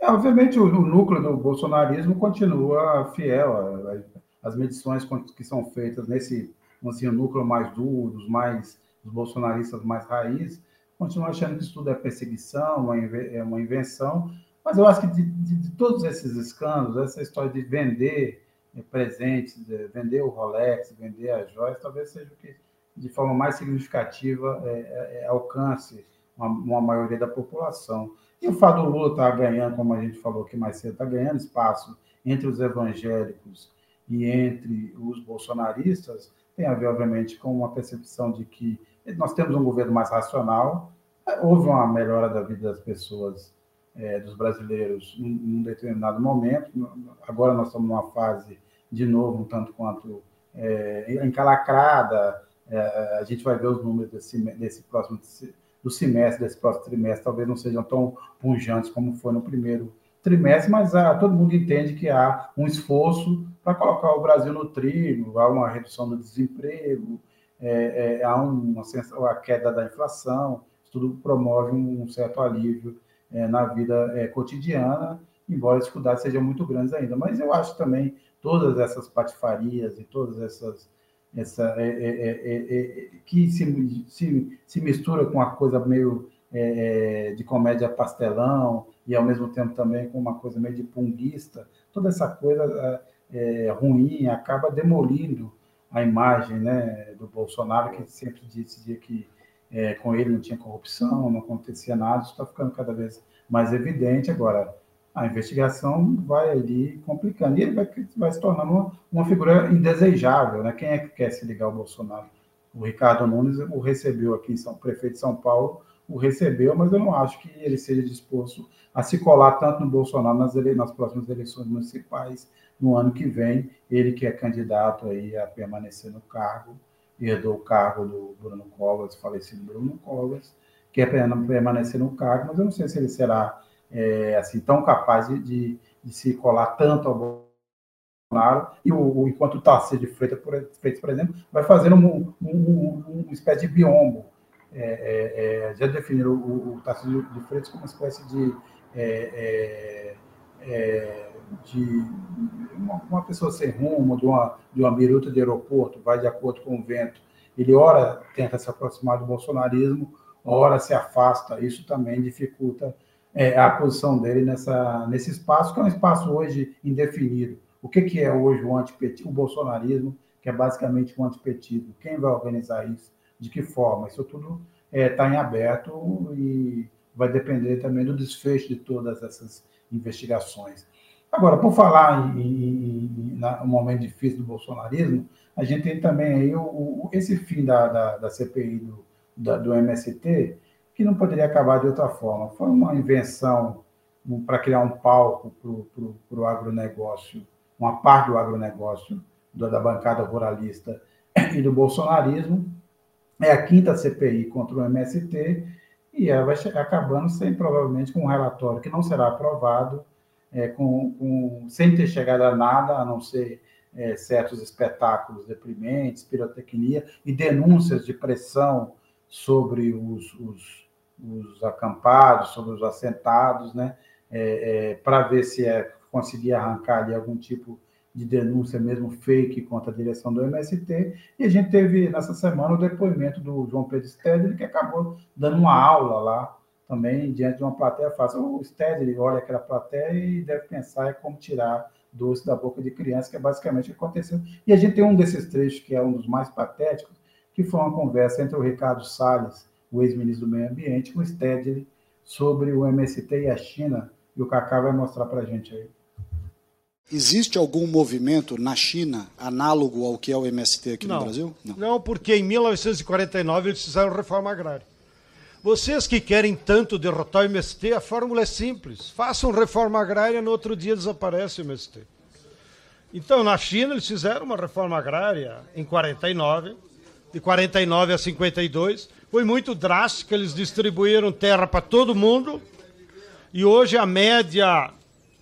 É, obviamente, o, o, núcleo do bolsonarismo continua fiel às medições que são feitas nesse assim, núcleo mais duro, mais dos bolsonaristas mais raiz, continua achando que isso tudo é perseguição, é uma invenção, mas eu acho que de, de, de todos esses escândalos, essa história de vender é, presentes, vender o Rolex, vender as joias, talvez seja o que de forma mais significativa é, é, é, alcance uma, uma, maioria da população. E o fato do Lula estar tá ganhando, como a gente falou aqui mais cedo, está ganhando espaço entre os evangélicos e entre os bolsonaristas, tem a ver, obviamente, com uma percepção de que nós temos um governo mais racional, houve uma melhora da vida das pessoas, é, dos brasileiros, em um determinado momento. Agora nós estamos numa fase, de novo, um tanto quanto é, encalacrada. É, a gente vai ver os números desse, desse próximo do semestre, desse próximo trimestre, talvez não sejam tão punjantes como foi no primeiro trimestre, mas ah, todo mundo entende que há um esforço para colocar o Brasil no trilho, há uma redução do desemprego, é, é, há uma, a queda da inflação, isso tudo promove um certo alívio é, na vida é, cotidiana, embora as dificuldades sejam muito grandes ainda. Mas eu acho também todas essas patifarias e todas essas essa é, é, que se, se, se mistura com uma coisa meio de comédia pastelão e ao mesmo tempo também com uma coisa meio de punguista, toda essa coisa ruim acaba demolindo a imagem né, do Bolsonaro, que sempre dizia que é, com ele não tinha corrupção, não acontecia nada, está ficando cada vez mais evidente. Agora, a investigação vai ali complicando, e ele vai, vai se tornando uma, uma figura indesejável. Né? Quem é que quer se ligar ao Bolsonaro? O Ricardo Nunes o recebeu aqui São prefeito de São Paulo, o recebeu, mas eu não acho que ele seja disposto a se colar tanto no Bolsonaro nas, ele, nas próximas eleições municipais no ano que vem. Ele que é candidato aí a permanecer no cargo, herdou o cargo do Bruno Covas, falecido Bruno Covas, quer permanecer no cargo, mas eu não sei se ele será é, assim tão capaz de, de, de, se colar tanto ao Bolsonaro, e o, o enquanto o Tarcísio de Freitas, por, Freitas, por exemplo, vai fazendo um, um, um, uma espécie de biombo é, é, é, já definiram o, o Tarcísio de Freitas como uma espécie de, é, é, de uma, uma, pessoa sem rumo, de uma, de uma biruta de aeroporto, vai de acordo com o vento. Ele, ora, tenta se aproximar do bolsonarismo, ora se afasta. Isso também dificulta a posição dele nessa, nesse espaço, que é um espaço hoje indefinido. O que, que é hoje o antipetismo, o bolsonarismo, que é basicamente o antipetismo? Quem vai organizar isso? de que forma. Isso tudo está é, tá em aberto e vai depender também do desfecho de todas essas investigações. Agora, por falar em, em, em, momento difícil do bolsonarismo, a gente tem também aí o, o, esse fim da, da, da CPI do, da, do MST, que não poderia acabar de outra forma. Foi uma invenção para criar um palco para o agronegócio, uma parte do agronegócio, da bancada ruralista e do bolsonarismo, é a quinta CPI contra o MST e ela vai acabando sem, provavelmente, com um relatório que não será aprovado, é, com, com, sem ter chegado a nada, a não ser é, certos espetáculos deprimentes, pirotecnia e denúncias de pressão sobre os, os, os acampados, sobre os assentados, né, é, é para ver se é conseguir arrancar ali algum tipo de denúncia mesmo fake contra a direção do MST, e a gente teve nessa semana o depoimento do João Pedro Stedley, que acabou dando uma aula lá também diante de uma plateia fácil. O Stedley olha aquela plateia e deve pensar em como tirar doce da boca de criança, que é basicamente o que aconteceu. E a gente tem um desses trechos que é um dos mais patéticos, que foi uma conversa entre o Ricardo Salles, o ex-ministro do Meio Ambiente, com o Stedley sobre o MST e a China, e o Kaká vai mostrar para a gente aí. Existe algum movimento na China análogo ao que é o MST aqui não, no Brasil? Não. não, porque em 1949 eles fizeram reforma agrária. Vocês que querem tanto derrotar o MST, a fórmula é simples. Façam reforma agrária, no outro dia desaparece o MST. Então, na China, eles fizeram uma reforma agrária em 49, de 49 a 52. Foi muito drástica, eles distribuíram terra para todo mundo. E hoje a média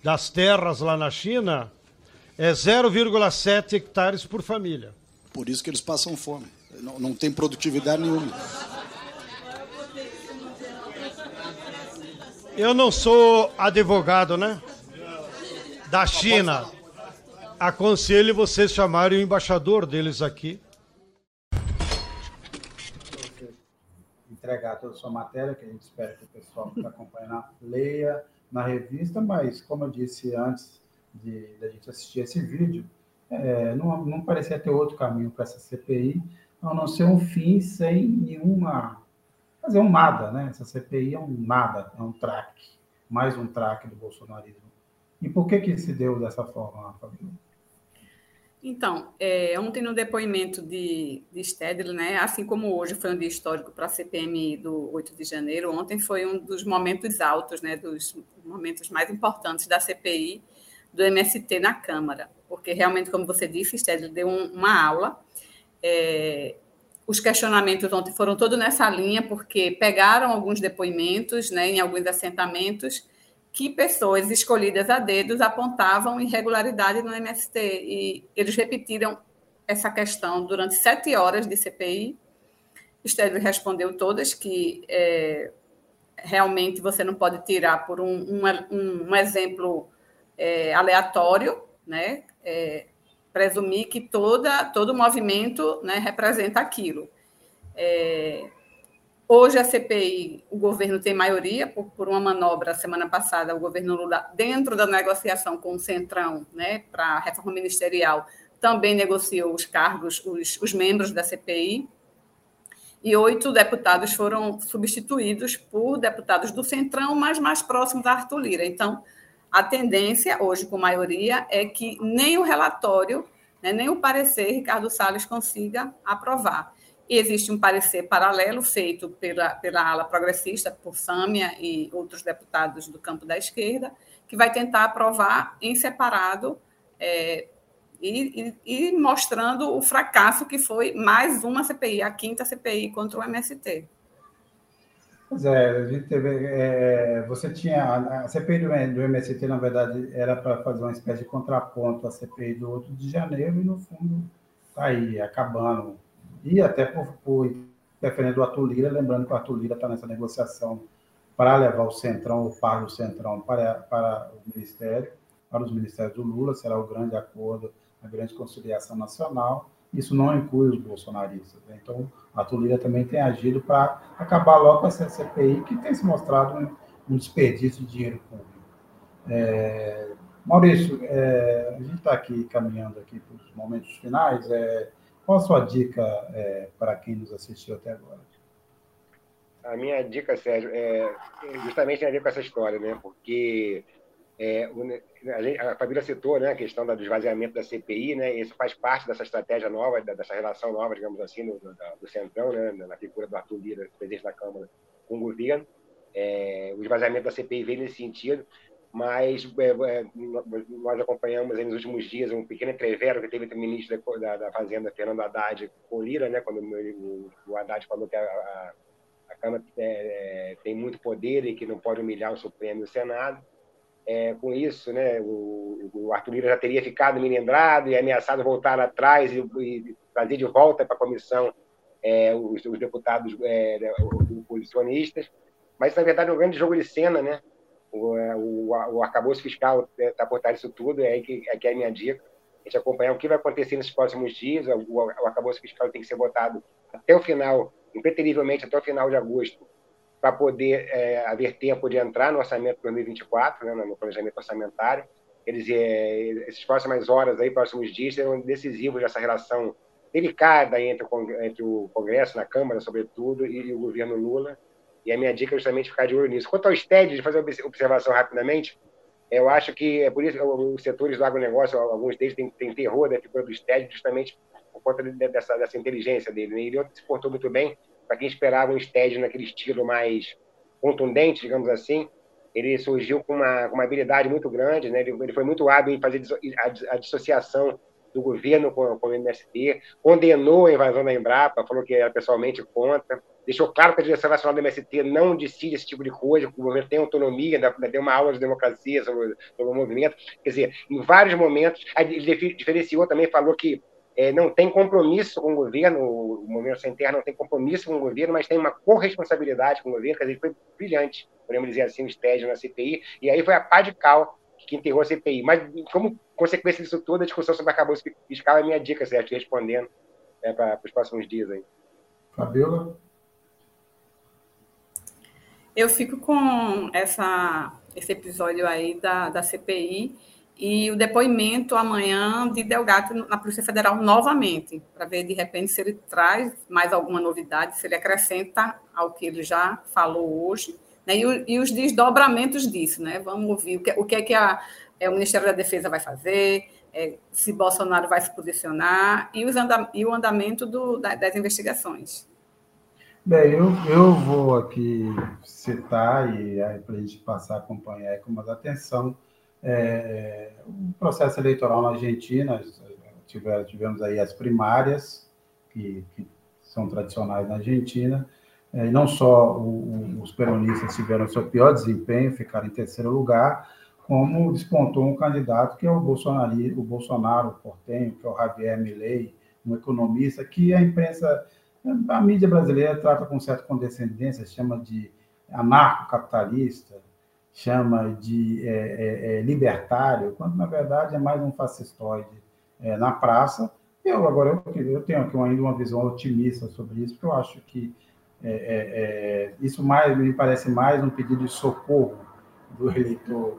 das terras lá na China é 0,7 hectares por família. Por isso que eles passam fome. Não, não tem produtividade nenhuma. Eu não sou advogado, né? Da China. Aconselho vocês chamarem o embaixador deles aqui. Entregar toda a sua matéria, que a gente espera que o pessoal que está acompanhando leia na revista, mas como eu disse antes de, de a gente assistir esse vídeo, é, não, não parecia ter outro caminho para essa CPI, a não ser um fim sem nenhuma. Fazer um nada, né? Essa CPI é um nada, é um traque, mais um traque do bolsonarismo. E por que que se deu dessa forma, Fabio? Então, é, ontem no depoimento de, de Stedley, né, assim como hoje foi um dia histórico para a CPMI do 8 de janeiro, ontem foi um dos momentos altos, né, dos momentos mais importantes da CPI do MST na Câmara, porque realmente, como você disse, Stedley deu um, uma aula. É, os questionamentos ontem foram todos nessa linha, porque pegaram alguns depoimentos né, em alguns assentamentos que pessoas escolhidas a dedos apontavam irregularidade no MST. E eles repetiram essa questão durante sete horas de CPI. Estélio respondeu todas que é, realmente você não pode tirar por um, um, um exemplo é, aleatório, né? É, presumir que toda, todo movimento né, representa aquilo. É, Hoje a CPI, o governo tem maioria por, por, uma manobra semana passada, o governo Lula, dentro da negociação com o Centrão, né, para a reforma ministerial, também negociou os cargos, os, os membros da CPI, e oito deputados foram substituídos por deputados do Centrão, mas mais próximos da Arthur Lira. Então, a tendência, hoje com maioria, é que nem o relatório, né, nem o parecer Ricardo Salles consiga aprovar. E existe um parecer paralelo feito pela, pela ala progressista, por Sâmia e outros deputados do campo da esquerda, que vai tentar aprovar em separado é, e, e, e, mostrando o fracasso que foi mais uma CPI, a quinta CPI contra o MST. Pois é, a gente teve, é, você tinha a CPI do, do MST, na verdade, era para fazer uma espécie de contraponto à CPI do 8 de janeiro, e no fundo está aí, acabando e até por, por interferência do Arthur Lira, lembrando que o Arthur Lira está nessa negociação para levar o Centrão, o par do Centrão, para, para o Ministério, para os ministérios do Lula, será o grande acordo, a grande conciliação nacional. Isso não inclui os bolsonaristas. Né? Então, Arthur Lira também tem agido para acabar logo com essa CPI, que tem se mostrado um, um desperdício de dinheiro público. É, Maurício, é, a gente está aqui caminhando aqui para os momentos finais. É, qual a sua dica é, para quem nos assistiu até agora? A minha dica, Sérgio, é justamente tem a ver com essa história, né? Porque é, a, Fabíola citou né, a questão do esvaziamento da CPI, né? Isso faz parte dessa estratégia nova, dessa relação nova, digamos assim, do, do, Centrão, né? Na figura do Arthur Lira, presidente da Câmara, com o governo. É, o esvaziamento da CPI vem nesse sentido mas é, é, nós acompanhamos nos últimos dias um pequeno entrevero que teve entre o ministro da, da Fazenda, Fernando Haddad, com Lira, né, quando o, o Haddad falou que a, a, a Câmara é, é, tem muito poder e que não pode humilhar o Supremo e o Senado. É, com isso, né, o, o, Arthur Lira já teria ficado melindrado e ameaçado voltar atrás e, e trazer de volta para a comissão é, os, os, deputados oposicionistas. Mas, na verdade, é um grande jogo de cena, né? o, é, o, o arcabouço fiscal está por trás disso tudo, é aí que, é que é a minha dica. A gente acompanhar o que vai acontecer nos próximos dias. O, o arcabouço fiscal tem que ser votado até o final, impreterivelmente até o final de agosto, para poder é, haver tempo de entrar no orçamento 2024, né, no planejamento orçamentário. Dizer, é, essas próximas horas, aí, próximos dias, serão decisivos dessa relação delicada entre o, entre o Congresso, na Câmara, sobretudo, e, e o governo Lula e a minha dica é justamente ficar de olho nisso. Quanto STED, de fazer uma observação rapidamente, Eu acho que é por isso que os setores do agronegócio, alguns deles têm, têm terror da figura do STED, justamente por conta dessa, dessa inteligência dele. Né? Ele se portou muito bem para quem esperava um STED naquele estilo mais contundente, digamos assim. Ele surgiu com uma, com uma habilidade muito grande, né? ele, ele foi muito hábil em fazer a, a dissociação do governo com, com o MST, condenou a invasão da Embrapa, falou que era pessoalmente contra, deixou claro que a direção nacional do MST não decide esse tipo de coisa, que o governo tem autonomia, deu uma aula de democracia sobre, sobre o movimento. Quer dizer, em vários momentos, ele diferenciou também, falou que é, não tem compromisso com o governo, o movimento sem terra não tem compromisso com o governo, mas tem uma corresponsabilidade com o governo, quer dizer, foi brilhante, podemos dizer assim, o estédio na CPI, e aí foi a pá de cal que enterrou a CPI. Mas, como consequência disso tudo, a discussão sobre acabouço fiscal é a minha dica, certo? Respondendo né, para os próximos dias aí. Fabiola? Eu fico com essa, esse episódio aí da, da CPI e o depoimento amanhã de Delgado na Polícia Federal novamente, para ver de repente se ele traz mais alguma novidade, se ele acrescenta ao que ele já falou hoje né? E, e, os desdobramentos disso, né? Vamos ouvir o que, o que é que a, é, o Ministério da Defesa vai fazer, é, se Bolsonaro vai se posicionar e, os anda, e o andamento do, da, das investigações. Bem, eu, eu vou aqui citar e para a gente passar a acompanhar com mais atenção é, o processo eleitoral na Argentina. Tivemos, tivemos aí as primárias, que, que são tradicionais na Argentina, é, e não só o, os peronistas tiveram seu pior desempenho, ficaram em terceiro lugar, como despontou um candidato que é o Bolsonaro, o Bolsonaro portenho, que é o Javier Milei, um economista que a imprensa, a mídia brasileira trata com certa condescendência, chama de anarcocapitalista, chama de é, é, é, libertário, quando na verdade é mais um fascistoide é, na praça. Eu agora eu, eu tenho aqui ainda uma visão otimista sobre isso, porque eu acho que é, isso mais me parece mais um pedido de socorro do eleitor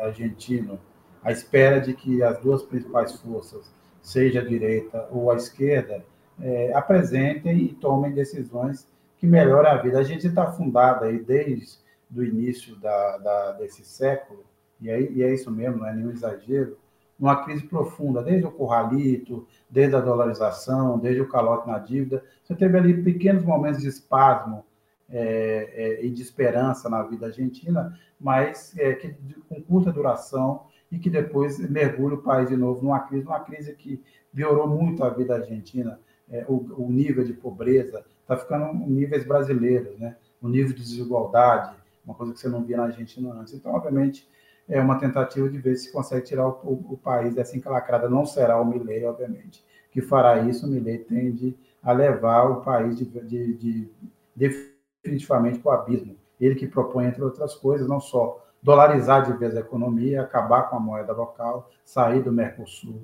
argentino, à espera de que as duas principais forças, seja a direita ou a esquerda, apresentem e tomem decisões que melhorem a vida. A gente está fundada aí desde o início da, da, desse século, e, aí, e é isso mesmo, não é nenhum exagero, numa crise profunda, desde o curralito, desde a dolarização, desde o calote na dívida. Você teve ali pequenos momentos de espasmo é, é, e de esperança na vida argentina, mas é, que, com curta duração e que depois mergulha o país de novo numa crise, uma crise que piorou muito a vida argentina. É, o, o, nível de pobreza está ficando em níveis brasileiros, né? o nível de desigualdade, uma coisa que você não via na Argentina antes. Então, obviamente, é uma tentativa de ver se consegue tirar o, o, o país dessa encalacrada. Não será o Milley, obviamente, que fará isso. O Milley tende a levar o país de, de, de, definitivamente para o abismo. Ele que propõe, entre outras coisas, não só dolarizar de vez a economia, acabar com a moeda local, sair do Mercosul,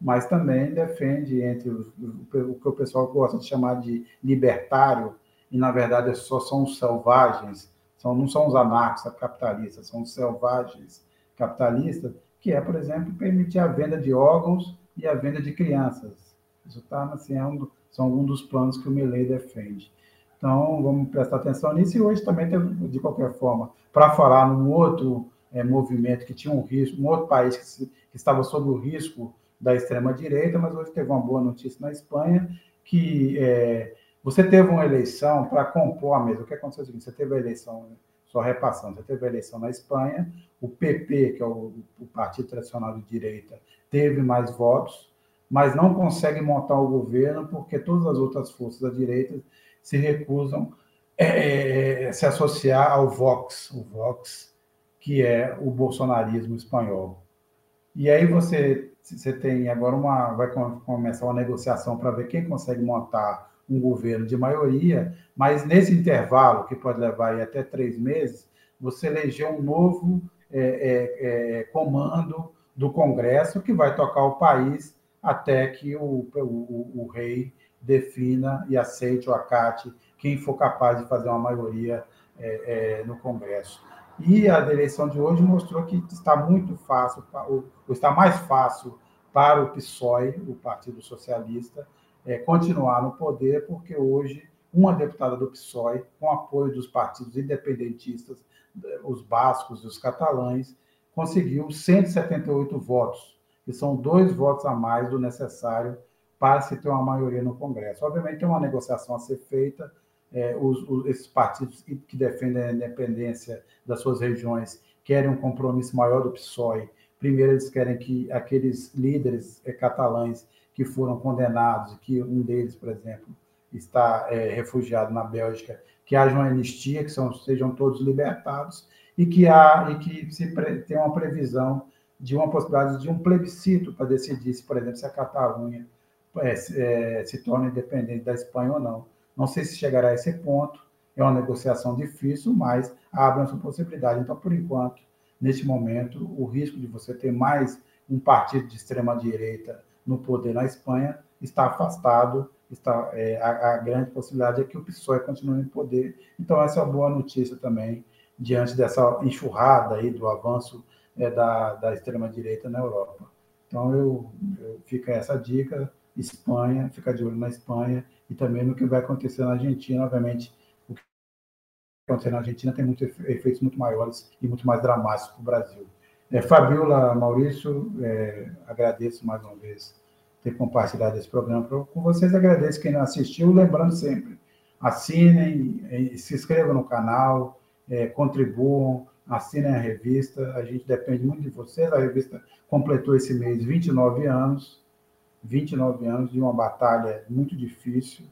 mas também defende entre os, o que o pessoal gosta de chamar de libertário, e na verdade só são selvagens, são, não são os anarcos capitalistas, são os selvagens capitalistas, que é, por exemplo, permitir a venda de órgãos e a venda de crianças. Isso tá, assim, é um, são alguns dos planos que o Milley defende. Então, vamos prestar atenção nisso. E hoje também, de qualquer forma, para falar num outro é, movimento que tinha um risco, um outro país que, se, que estava sob o risco da extrema-direita, mas hoje teve uma boa notícia na Espanha, que é, você teve uma eleição para compor a mesa. O que aconteceu é o seguinte: você teve a eleição, só repassando, você teve a eleição na Espanha, o PP, que é o, o partido tradicional de direita, teve mais votos, mas não consegue montar o governo porque todas as outras forças da direita se recusam a é, é, se associar ao Vox, o Vox, que é o bolsonarismo espanhol. E aí você, você tem agora uma. Vai começar uma negociação para ver quem consegue montar um governo de maioria, mas nesse intervalo, que pode levar até três meses, você eleger um novo é, é, é, comando do Congresso que vai tocar o país até que o, o, o, rei defina e aceite ou acate quem for capaz de fazer uma maioria é, é, no Congresso. E a eleição de hoje mostrou que está muito fácil, ou está mais fácil para o PSOE, o Partido Socialista, é, continuar no poder, porque hoje uma deputada do PSOE, com apoio dos partidos independentistas, os bascos e os catalães, conseguiu 178 votos, que são dois votos a mais do necessário para se ter uma maioria no Congresso. Obviamente, tem uma negociação a ser feita, é, os, os, esses partidos que defendem a independência das suas regiões querem um compromisso maior do PSOE. Primeiro, eles querem que aqueles líderes é, catalães que foram condenados, que um deles, por exemplo, está é, refugiado na Bélgica, que haja uma anistia, que são, sejam todos libertados e que há e que se pre, tem uma previsão de uma possibilidade de um plebiscito para decidir se, por exemplo, se a Catalunha é, é, se torna independente da Espanha ou não. Não sei se chegará a esse ponto, é uma negociação difícil, mas abre essa possibilidade. Então, por enquanto, neste momento, o risco de você ter mais um partido de extrema-direita no poder na Espanha está afastado, está, é, a, a, grande possibilidade é que o PSOE continue em poder. Então, essa é uma boa notícia também, diante dessa enxurrada aí do avanço é, da, da extrema-direita na Europa. Então, eu, eu fica essa dica, Espanha, fica de olho na Espanha e também no que vai acontecer na Argentina, obviamente, o que vai acontecer na Argentina tem muitos efeitos muito maiores e muito mais dramáticos para o Brasil. É, Fabiola, Maurício, é, agradeço mais uma vez ter compartilhado esse programa com vocês. Agradeço quem não assistiu, lembrando sempre, assinem, se inscrevam no canal, é, contribuam, assinem a revista. A gente depende muito de vocês. A revista completou esse mês 29 anos, 29 anos de uma batalha muito difícil,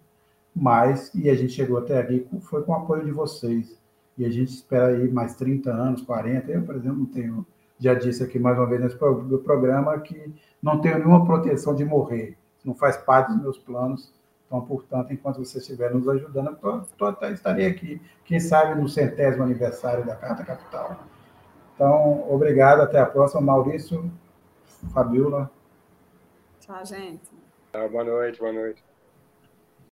mas e a gente chegou até aqui foi com o apoio de vocês. E a gente espera aí mais 30 anos, 40. Eu, por exemplo, não tenho, já disse aqui mais uma vez nesse programa que não tenho nenhuma proteção de morrer. Não faz parte dos meus planos. Então, portanto, enquanto você estiver nos ajudando, eu tô, tô, estarei aqui, quem sabe no centésimo aniversário da Carta Capital. Então, obrigado, até a próxima. Maurício, Fabiola. Tchau, gente. boa noite, boa noite.